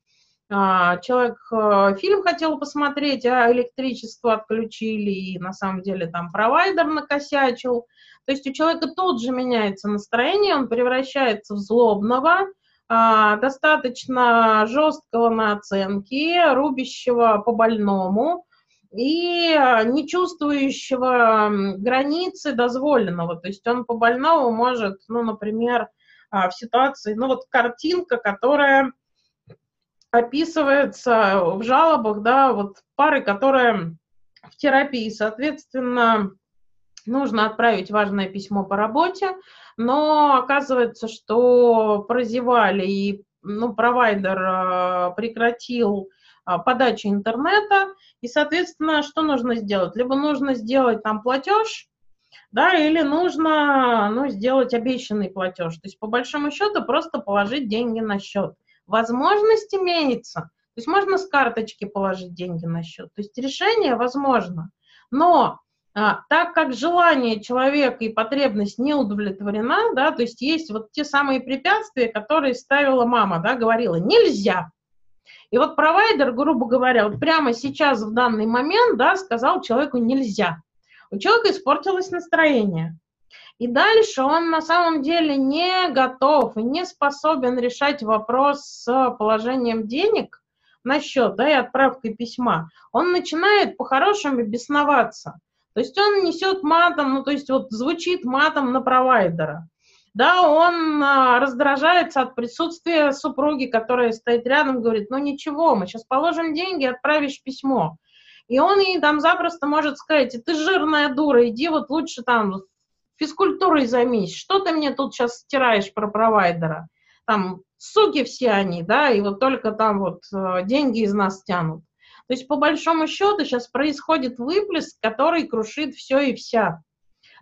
а, человек э, фильм хотел посмотреть, а электричество отключили, и на самом деле там провайдер накосячил. То есть у человека тут же меняется настроение, он превращается в злобного, достаточно жесткого на оценки, рубящего по больному и не чувствующего границы дозволенного. То есть он по больному может, ну, например, а, в ситуации, ну вот картинка, которая описывается в жалобах, да, вот пары, которые в терапии, соответственно, нужно отправить важное письмо по работе, но оказывается, что прозевали и ну, провайдер э, прекратил э, подачу интернета, и, соответственно, что нужно сделать? Либо нужно сделать там платеж, да, или нужно ну, сделать обещанный платеж. То есть, по большому счету, просто положить деньги на счет. Возможность имеется. То есть можно с карточки положить деньги на счет. То есть решение возможно. Но а, так как желание человека и потребность не удовлетворена, да, то есть есть вот те самые препятствия, которые ставила мама, да, говорила, нельзя. И вот провайдер, грубо говоря, вот прямо сейчас, в данный момент, да, сказал человеку нельзя. У человека испортилось настроение. И дальше он на самом деле не готов и не способен решать вопрос с положением денег на счет, да, и отправкой письма. Он начинает по-хорошему бесноваться. То есть он несет матом, ну, то есть вот звучит матом на провайдера. Да, он а, раздражается от присутствия супруги, которая стоит рядом, говорит, ну ничего, мы сейчас положим деньги, отправишь письмо. И он ей там запросто может сказать, ты жирная дура, иди вот лучше там физкультурой займись, что ты мне тут сейчас стираешь про провайдера? Там суки все они, да, и вот только там вот э, деньги из нас тянут. То есть, по большому счету, сейчас происходит выплеск, который крушит все и вся.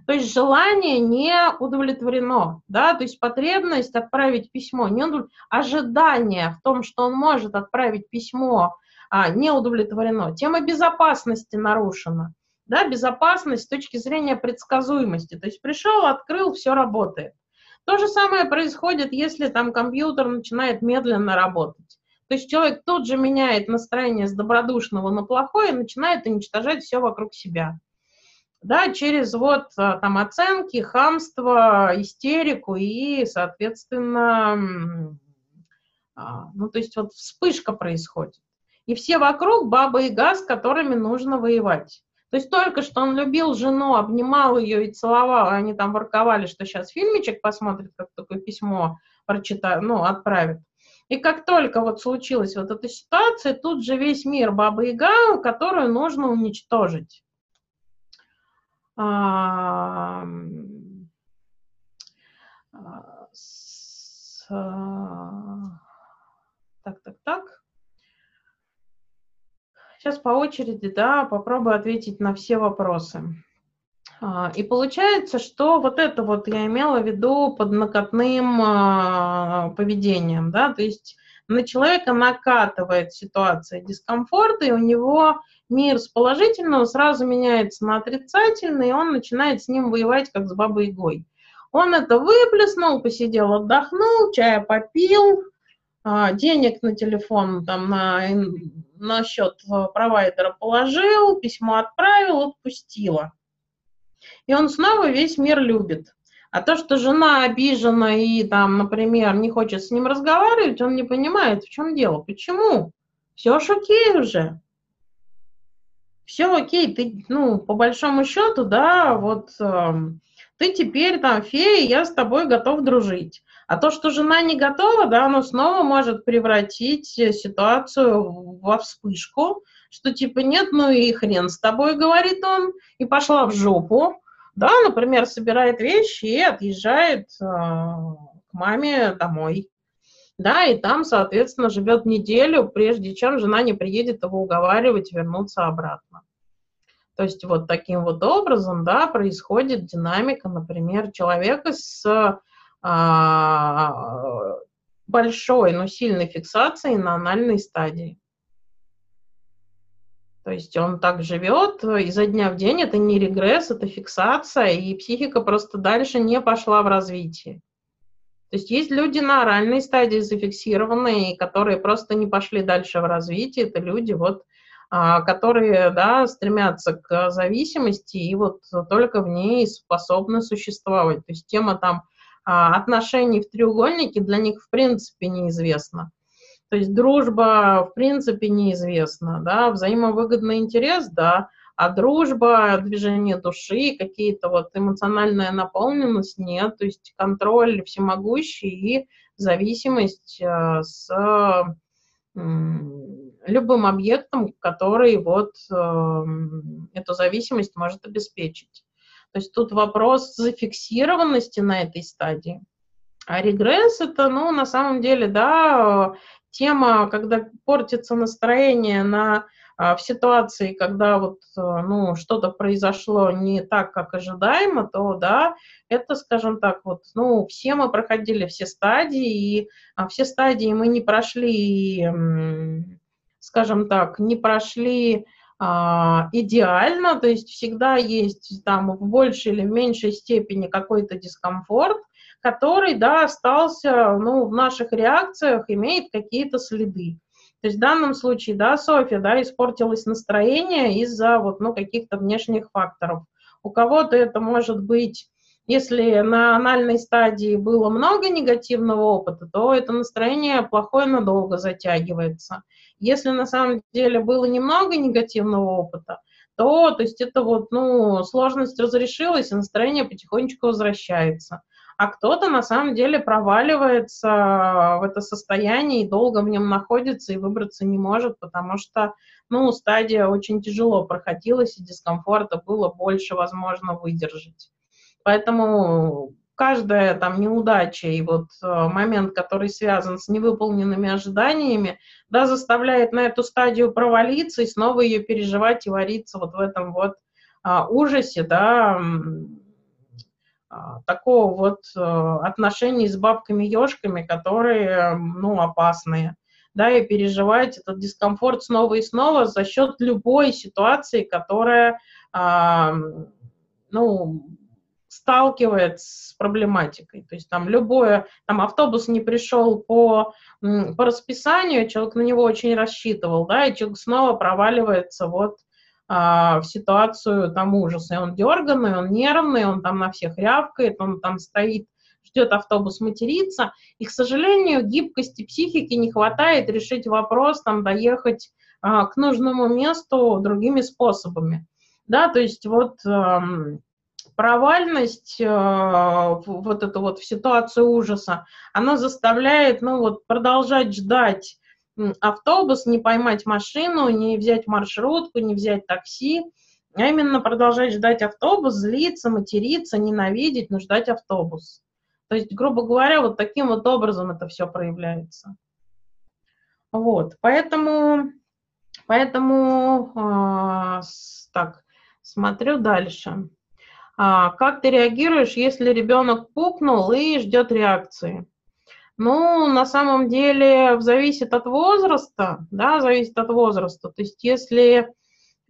То есть желание не удовлетворено, да, то есть потребность отправить письмо, не удов... ожидание в том, что он может отправить письмо, а, не удовлетворено. Тема безопасности нарушена да, безопасность с точки зрения предсказуемости. То есть пришел, открыл, все работает. То же самое происходит, если там компьютер начинает медленно работать. То есть человек тут же меняет настроение с добродушного на плохое и начинает уничтожать все вокруг себя. Да, через вот а, там оценки, хамство, истерику и, соответственно, а, ну, то есть вот вспышка происходит. И все вокруг баба и газ, с которыми нужно воевать. То есть только что он любил жену, обнимал ее и целовал, и они там ворковали, что сейчас фильмичек посмотрит, как такое письмо прочитает, ну, отправит. И как только вот случилась вот эта ситуация, тут же весь мир Баба Яга, которую нужно уничтожить. А, с, так, так, так. Сейчас по очереди, да, попробую ответить на все вопросы. А, и получается, что вот это вот я имела в виду под накатным а, поведением, да, то есть на человека накатывает ситуация дискомфорта, и у него мир с положительного сразу меняется на отрицательный, и он начинает с ним воевать, как с бабой Гой. Он это выплеснул, посидел, отдохнул, чая попил, а, денег на телефон, там, на, на счет провайдера положил, письмо отправил, отпустила. И он снова весь мир любит. А то, что жена обижена и, там, например, не хочет с ним разговаривать, он не понимает, в чем дело. Почему? Все ж окей уже. Все окей, ты, ну, по большому счету, да, вот э, ты теперь там фея, я с тобой готов дружить. А то, что жена не готова, да, оно снова может превратить э, ситуацию во вспышку, что типа нет, ну и хрен с тобой, говорит он, и пошла в жопу. Да, например, собирает вещи и отъезжает э, к маме домой. Да, и там, соответственно, живет неделю, прежде чем жена не приедет его уговаривать вернуться обратно. То есть вот таким вот образом, да, происходит динамика, например, человека с а, большой, но сильной фиксацией на анальной стадии. То есть он так живет изо дня в день, это не регресс, это фиксация, и психика просто дальше не пошла в развитие. То есть есть люди на оральной стадии зафиксированные, которые просто не пошли дальше в развитие. Это люди, вот, а, которые да, стремятся к зависимости и вот только в ней способны существовать. То есть тема там а, отношений в треугольнике для них в принципе неизвестна. То есть дружба в принципе неизвестна, да, взаимовыгодный интерес, да, а дружба, движение души, какие-то вот эмоциональная наполненность нет, то есть контроль всемогущий и зависимость э, с любым объектом, который вот э, эту зависимость может обеспечить. То есть тут вопрос зафиксированности на этой стадии. А регресс это, ну, на самом деле, да, тема, когда портится настроение на а, в ситуации, когда вот, ну, что-то произошло не так, как ожидаемо, то, да, это, скажем так, вот, ну, все мы проходили все стадии, и а, все стадии мы не прошли, скажем так, не прошли а, идеально, то есть всегда есть там в большей или меньшей степени какой-то дискомфорт, который, да, остался, ну, в наших реакциях, имеет какие-то следы. То есть в данном случае, да, Софья, да, испортилось настроение из-за вот, ну, каких-то внешних факторов. У кого-то это может быть если на анальной стадии было много негативного опыта, то это настроение плохое надолго затягивается. Если на самом деле было немного негативного опыта, то, то есть это вот, ну, сложность разрешилась, и настроение потихонечку возвращается. А кто-то на самом деле проваливается в это состояние и долго в нем находится и выбраться не может, потому что, ну, стадия очень тяжело проходилась, и дискомфорта было больше возможно выдержать. Поэтому каждая там неудача и вот э, момент, который связан с невыполненными ожиданиями, да, заставляет на эту стадию провалиться и снова ее переживать и вариться вот в этом вот а, ужасе, да, такого вот а, отношений с бабками-ешками, которые, ну, опасные, да, и переживать этот дискомфорт снова и снова за счет любой ситуации, которая, а, ну, сталкивает с проблематикой. То есть там любое, там автобус не пришел по, по расписанию, человек на него очень рассчитывал, да, и человек снова проваливается вот а, в ситуацию там ужаса. И он дерганный, он нервный, он там на всех рявкает, он там стоит, ждет автобус материться. И, к сожалению, гибкости психики не хватает решить вопрос, там, доехать а, к нужному месту другими способами. Да, то есть вот провальность, э, вот эту вот в ситуацию ужаса, она заставляет, ну вот, продолжать ждать автобус, не поймать машину, не взять маршрутку, не взять такси, а именно продолжать ждать автобус, злиться, материться, ненавидеть, но ждать автобус. То есть, грубо говоря, вот таким вот образом это все проявляется. Вот, поэтому, поэтому, э, так, смотрю дальше. А, как ты реагируешь, если ребенок пукнул и ждет реакции? Ну, на самом деле, зависит от возраста, да, зависит от возраста. То есть, если,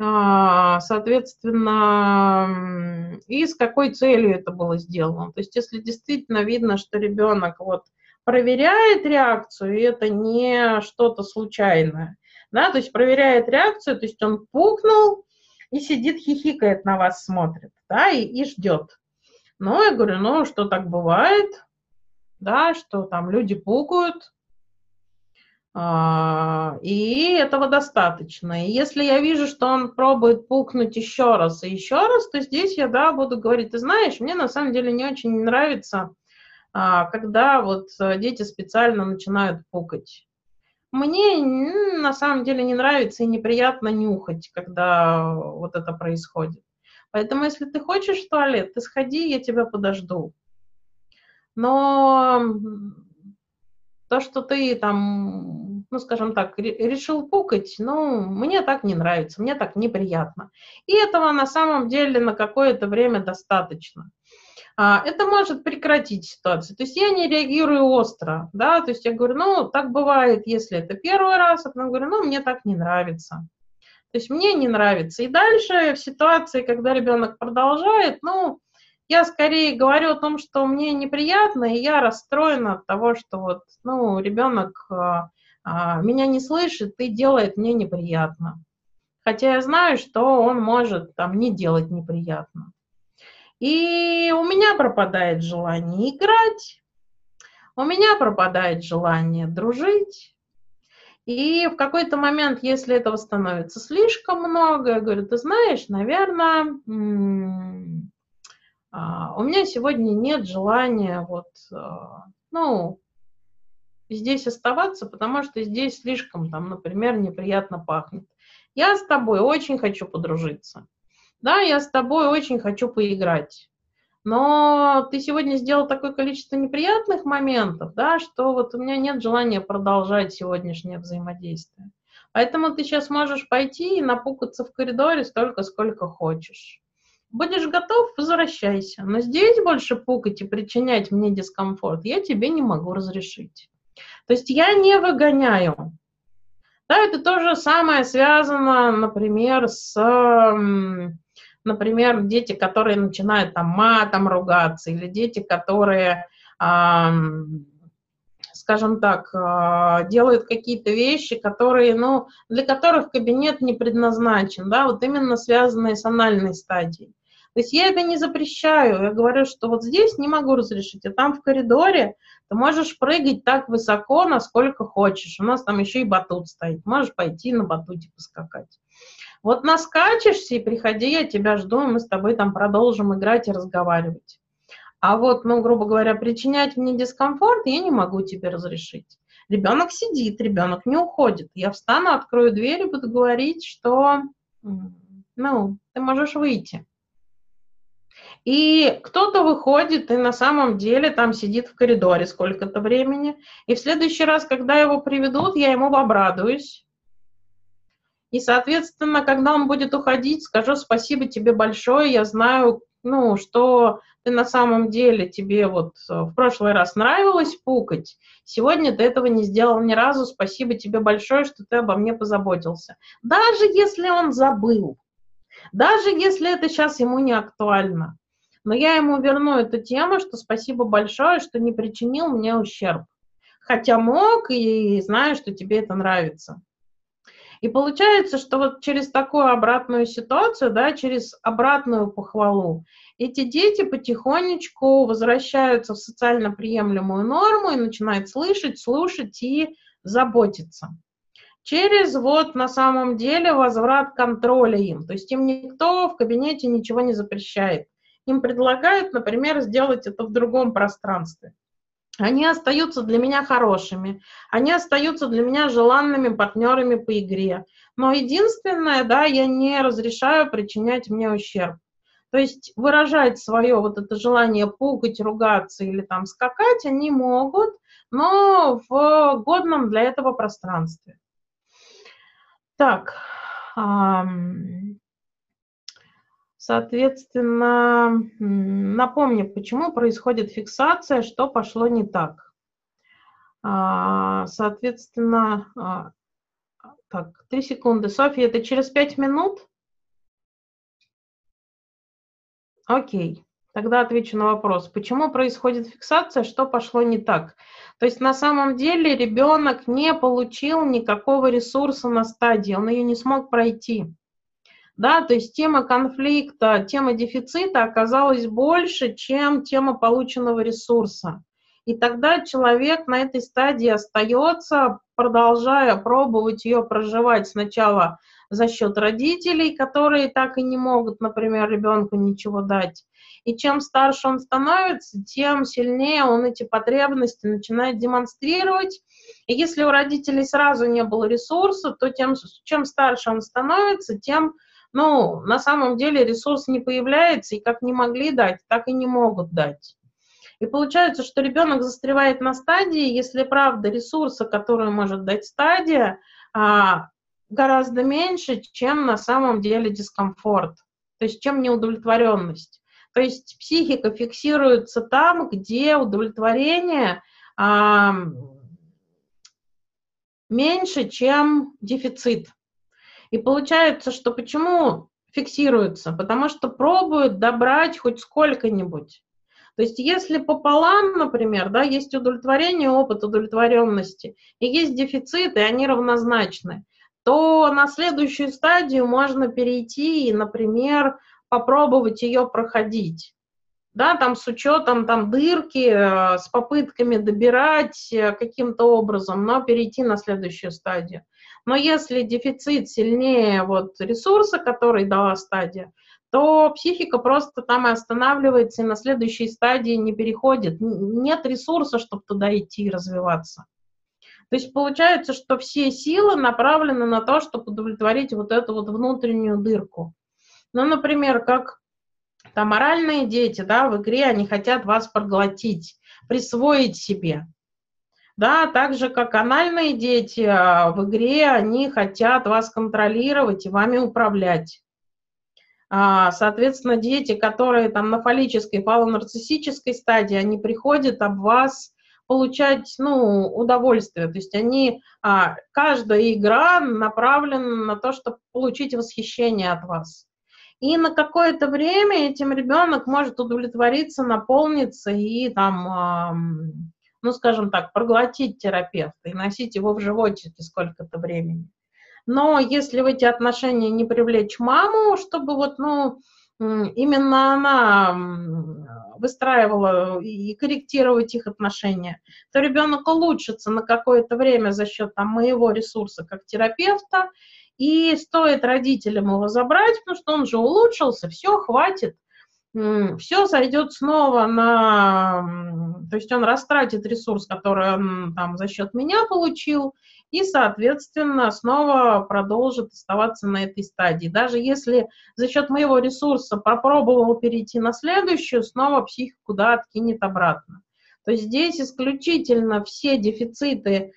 а, соответственно, и с какой целью это было сделано. То есть, если действительно видно, что ребенок вот проверяет реакцию, и это не что-то случайное, да, то есть проверяет реакцию, то есть он пукнул, и сидит, хихикает на вас, смотрит, да, и, и ждет. Ну, я говорю, ну, что так бывает, да, что там люди пукают, А, и этого достаточно. И если я вижу, что он пробует пукнуть еще раз и еще раз, то здесь я, да, буду говорить, ты знаешь, мне на самом деле не очень нравится, а, когда вот дети специально начинают пукать. Мне на самом деле не нравится и неприятно нюхать, когда вот это происходит. Поэтому, если ты хочешь в туалет, ты сходи, я тебя подожду. Но то, что ты там, ну, скажем так, решил пукать, ну, мне так не нравится, мне так неприятно. И этого на самом деле на какое-то время достаточно. А, это может прекратить ситуацию. То есть я не реагирую остро, да, то есть я говорю, ну, так бывает, если это первый раз, а потом говорю, ну, мне так не нравится. То есть мне не нравится. И дальше в ситуации, когда ребенок продолжает, ну, я скорее говорю о том, что мне неприятно, и я расстроена от того, что вот, ну, ребенок а, а, меня не слышит и делает мне неприятно. Хотя я знаю, что он может там не делать неприятно. И у меня пропадает желание играть, у меня пропадает желание дружить. И в какой-то момент, если этого становится слишком много, я говорю, ты знаешь, наверное, у меня сегодня нет желания вот, а, ну, здесь оставаться, потому что здесь слишком, там, например, неприятно пахнет. Я с тобой очень хочу подружиться. Да, я с тобой очень хочу поиграть. Но ты сегодня сделал такое количество неприятных моментов, да, что вот у меня нет желания продолжать сегодняшнее взаимодействие. Поэтому ты сейчас можешь пойти и напукаться в коридоре столько, сколько хочешь. Будешь готов, возвращайся. Но здесь больше пукать и причинять мне дискомфорт я тебе не могу разрешить. То есть я не выгоняю. Да, это то же самое связано, например, с, например, дети, которые начинают там матом ругаться, или дети, которые, скажем так, а, делают какие-то вещи, которые, ну, для которых кабинет не предназначен, да, вот именно связанные с анальной стадией. То есть я это не запрещаю, я говорю, что вот здесь не могу разрешить, а там в коридоре ты можешь прыгать так высоко, насколько хочешь. У нас там еще и батут стоит, можешь пойти на батуте поскакать. Вот наскачешься и приходи, я тебя жду, и мы с тобой там продолжим играть и разговаривать. А вот, ну, грубо говоря, причинять мне дискомфорт я не могу тебе разрешить. Ребенок сидит, ребенок не уходит. Я встану, открою дверь и буду говорить, что, ну, ты можешь выйти. И кто-то выходит и на самом деле там сидит в коридоре сколько-то времени. И в следующий раз, когда его приведут, я ему обрадуюсь. И, соответственно, когда он будет уходить, скажу спасибо тебе большое. Я знаю, ну, что ты на самом деле, тебе вот в прошлый раз нравилось пукать, сегодня ты этого не сделал ни разу, спасибо тебе большое, что ты обо мне позаботился. Даже если он забыл, даже если это сейчас ему не актуально, но я ему верну эту тему, что спасибо большое, что не причинил мне ущерб. Хотя мог и знаю, что тебе это нравится. И получается, что вот через такую обратную ситуацию, да, через обратную похвалу, эти дети потихонечку возвращаются в социально приемлемую норму и начинают слышать, слушать и заботиться. Через вот на самом деле возврат контроля им. То есть им никто в кабинете ничего не запрещает им предлагают, например, сделать это в другом пространстве. Они остаются для меня хорошими, они остаются для меня желанными партнерами по игре. Но единственное, да, я не разрешаю причинять мне ущерб. То есть выражать свое вот это желание пугать, ругаться или там скакать они могут, но в годном для этого пространстве. Так, Соответственно, напомню, почему происходит фиксация, что пошло не так. А, соответственно, а, так, три секунды. Софья, это через пять минут? Окей, тогда отвечу на вопрос. Почему происходит фиксация, что пошло не так? То есть на самом деле ребенок не получил никакого ресурса на стадии, он ее не смог пройти да, то есть тема конфликта, тема дефицита оказалась больше, чем тема полученного ресурса. И тогда человек на этой стадии остается, продолжая пробовать ее проживать сначала за счет родителей, которые так и не могут, например, ребенку ничего дать. И чем старше он становится, тем сильнее он эти потребности начинает демонстрировать. И если у родителей сразу не было ресурса, то тем, чем старше он становится, тем, ну, на самом деле ресурс не появляется, и как не могли дать, так и не могут дать. И получается, что ребенок застревает на стадии, если правда ресурса, который может дать стадия, а, гораздо меньше, чем на самом деле дискомфорт, то есть чем неудовлетворенность. То есть психика фиксируется там, где удовлетворение меньше, чем дефицит. И получается, что почему фиксируется? Потому что пробуют добрать хоть сколько-нибудь. То есть если пополам, например, да, есть удовлетворение, опыт удовлетворенности, и есть дефицит, и они равнозначны, то на следующую стадию можно перейти и, например, попробовать ее проходить. Да, там с учетом там дырки, э, с попытками добирать э, каким-то образом, но перейти на следующую стадию. Но если дефицит сильнее вот ресурса, который дала стадия, то психика просто там и останавливается и на следующей стадии не переходит. Нет ресурса, чтобы туда идти и развиваться. То есть получается, что все силы направлены на то, чтобы удовлетворить вот эту вот внутреннюю дырку. Ну, например, как там моральные дети, да, в игре они хотят вас проглотить, присвоить себе. Да, так же, как анальные дети а, в игре, они хотят вас контролировать и вами управлять. А, соответственно, дети, которые там на фаллической, фалонарциссической стадии, они приходят об вас получать ну, удовольствие. То есть они, а, каждая игра направлена на то, чтобы получить восхищение от вас. И на какое-то время этим ребенок может удовлетвориться, наполниться и там, ну, скажем так, проглотить терапевта и носить его в животике сколько-то времени. Но если в эти отношения не привлечь маму, чтобы вот, ну, именно она выстраивала и корректировать их отношения, то ребенок улучшится на какое-то время за счет там, моего ресурса как терапевта, и стоит родителям его забрать, потому что он же улучшился, все, хватит, все зайдет снова на... То есть он растратит ресурс, который он там за счет меня получил, и, соответственно, снова продолжит оставаться на этой стадии. Даже если за счет моего ресурса попробовал перейти на следующую, снова психику да, откинет обратно. То есть здесь исключительно все дефициты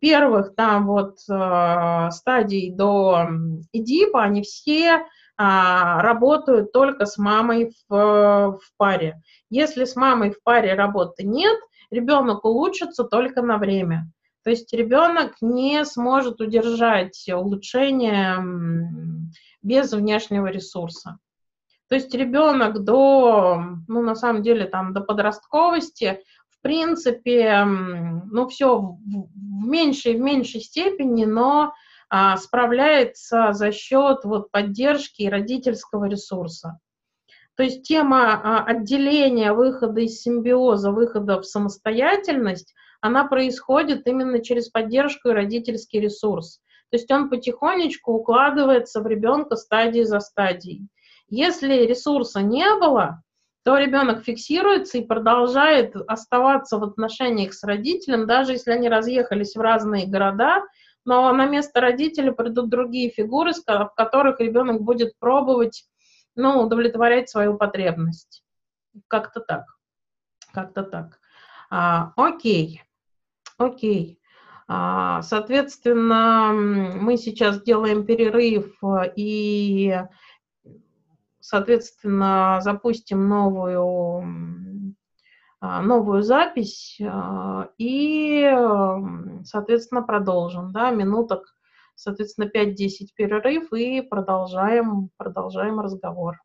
первых там вот э, стадий до ИДИПа, они все а, работают только с мамой в, в паре. Если с мамой в паре работы нет, ребенок улучшится только на время. То есть ребенок не сможет удержать улучшение без внешнего ресурса. То есть ребенок до, ну, на самом деле, там, до подростковости, в принципе, ну, все в, меньшей, в меньшей степени, но справляется за счет вот поддержки родительского ресурса. То есть тема а, отделения, выхода из симбиоза, выхода в самостоятельность – она происходит именно через поддержку и родительский ресурс. То есть он потихонечку укладывается в ребенка стадии за стадией. Если ресурса не было, то ребенок фиксируется и продолжает оставаться в отношениях с родителем, даже если они разъехались в разные города, но на место родителя придут другие фигуры, в которых ребенок будет пробовать ну, удовлетворять свою потребность. Как-то так. Как-то так. А, окей. Окей. А, соответственно, мы сейчас делаем перерыв и, соответственно, запустим новую, новую запись а, и, соответственно, продолжим. Да, минуток, соответственно, 5-10 перерыв и продолжаем, продолжаем разговор.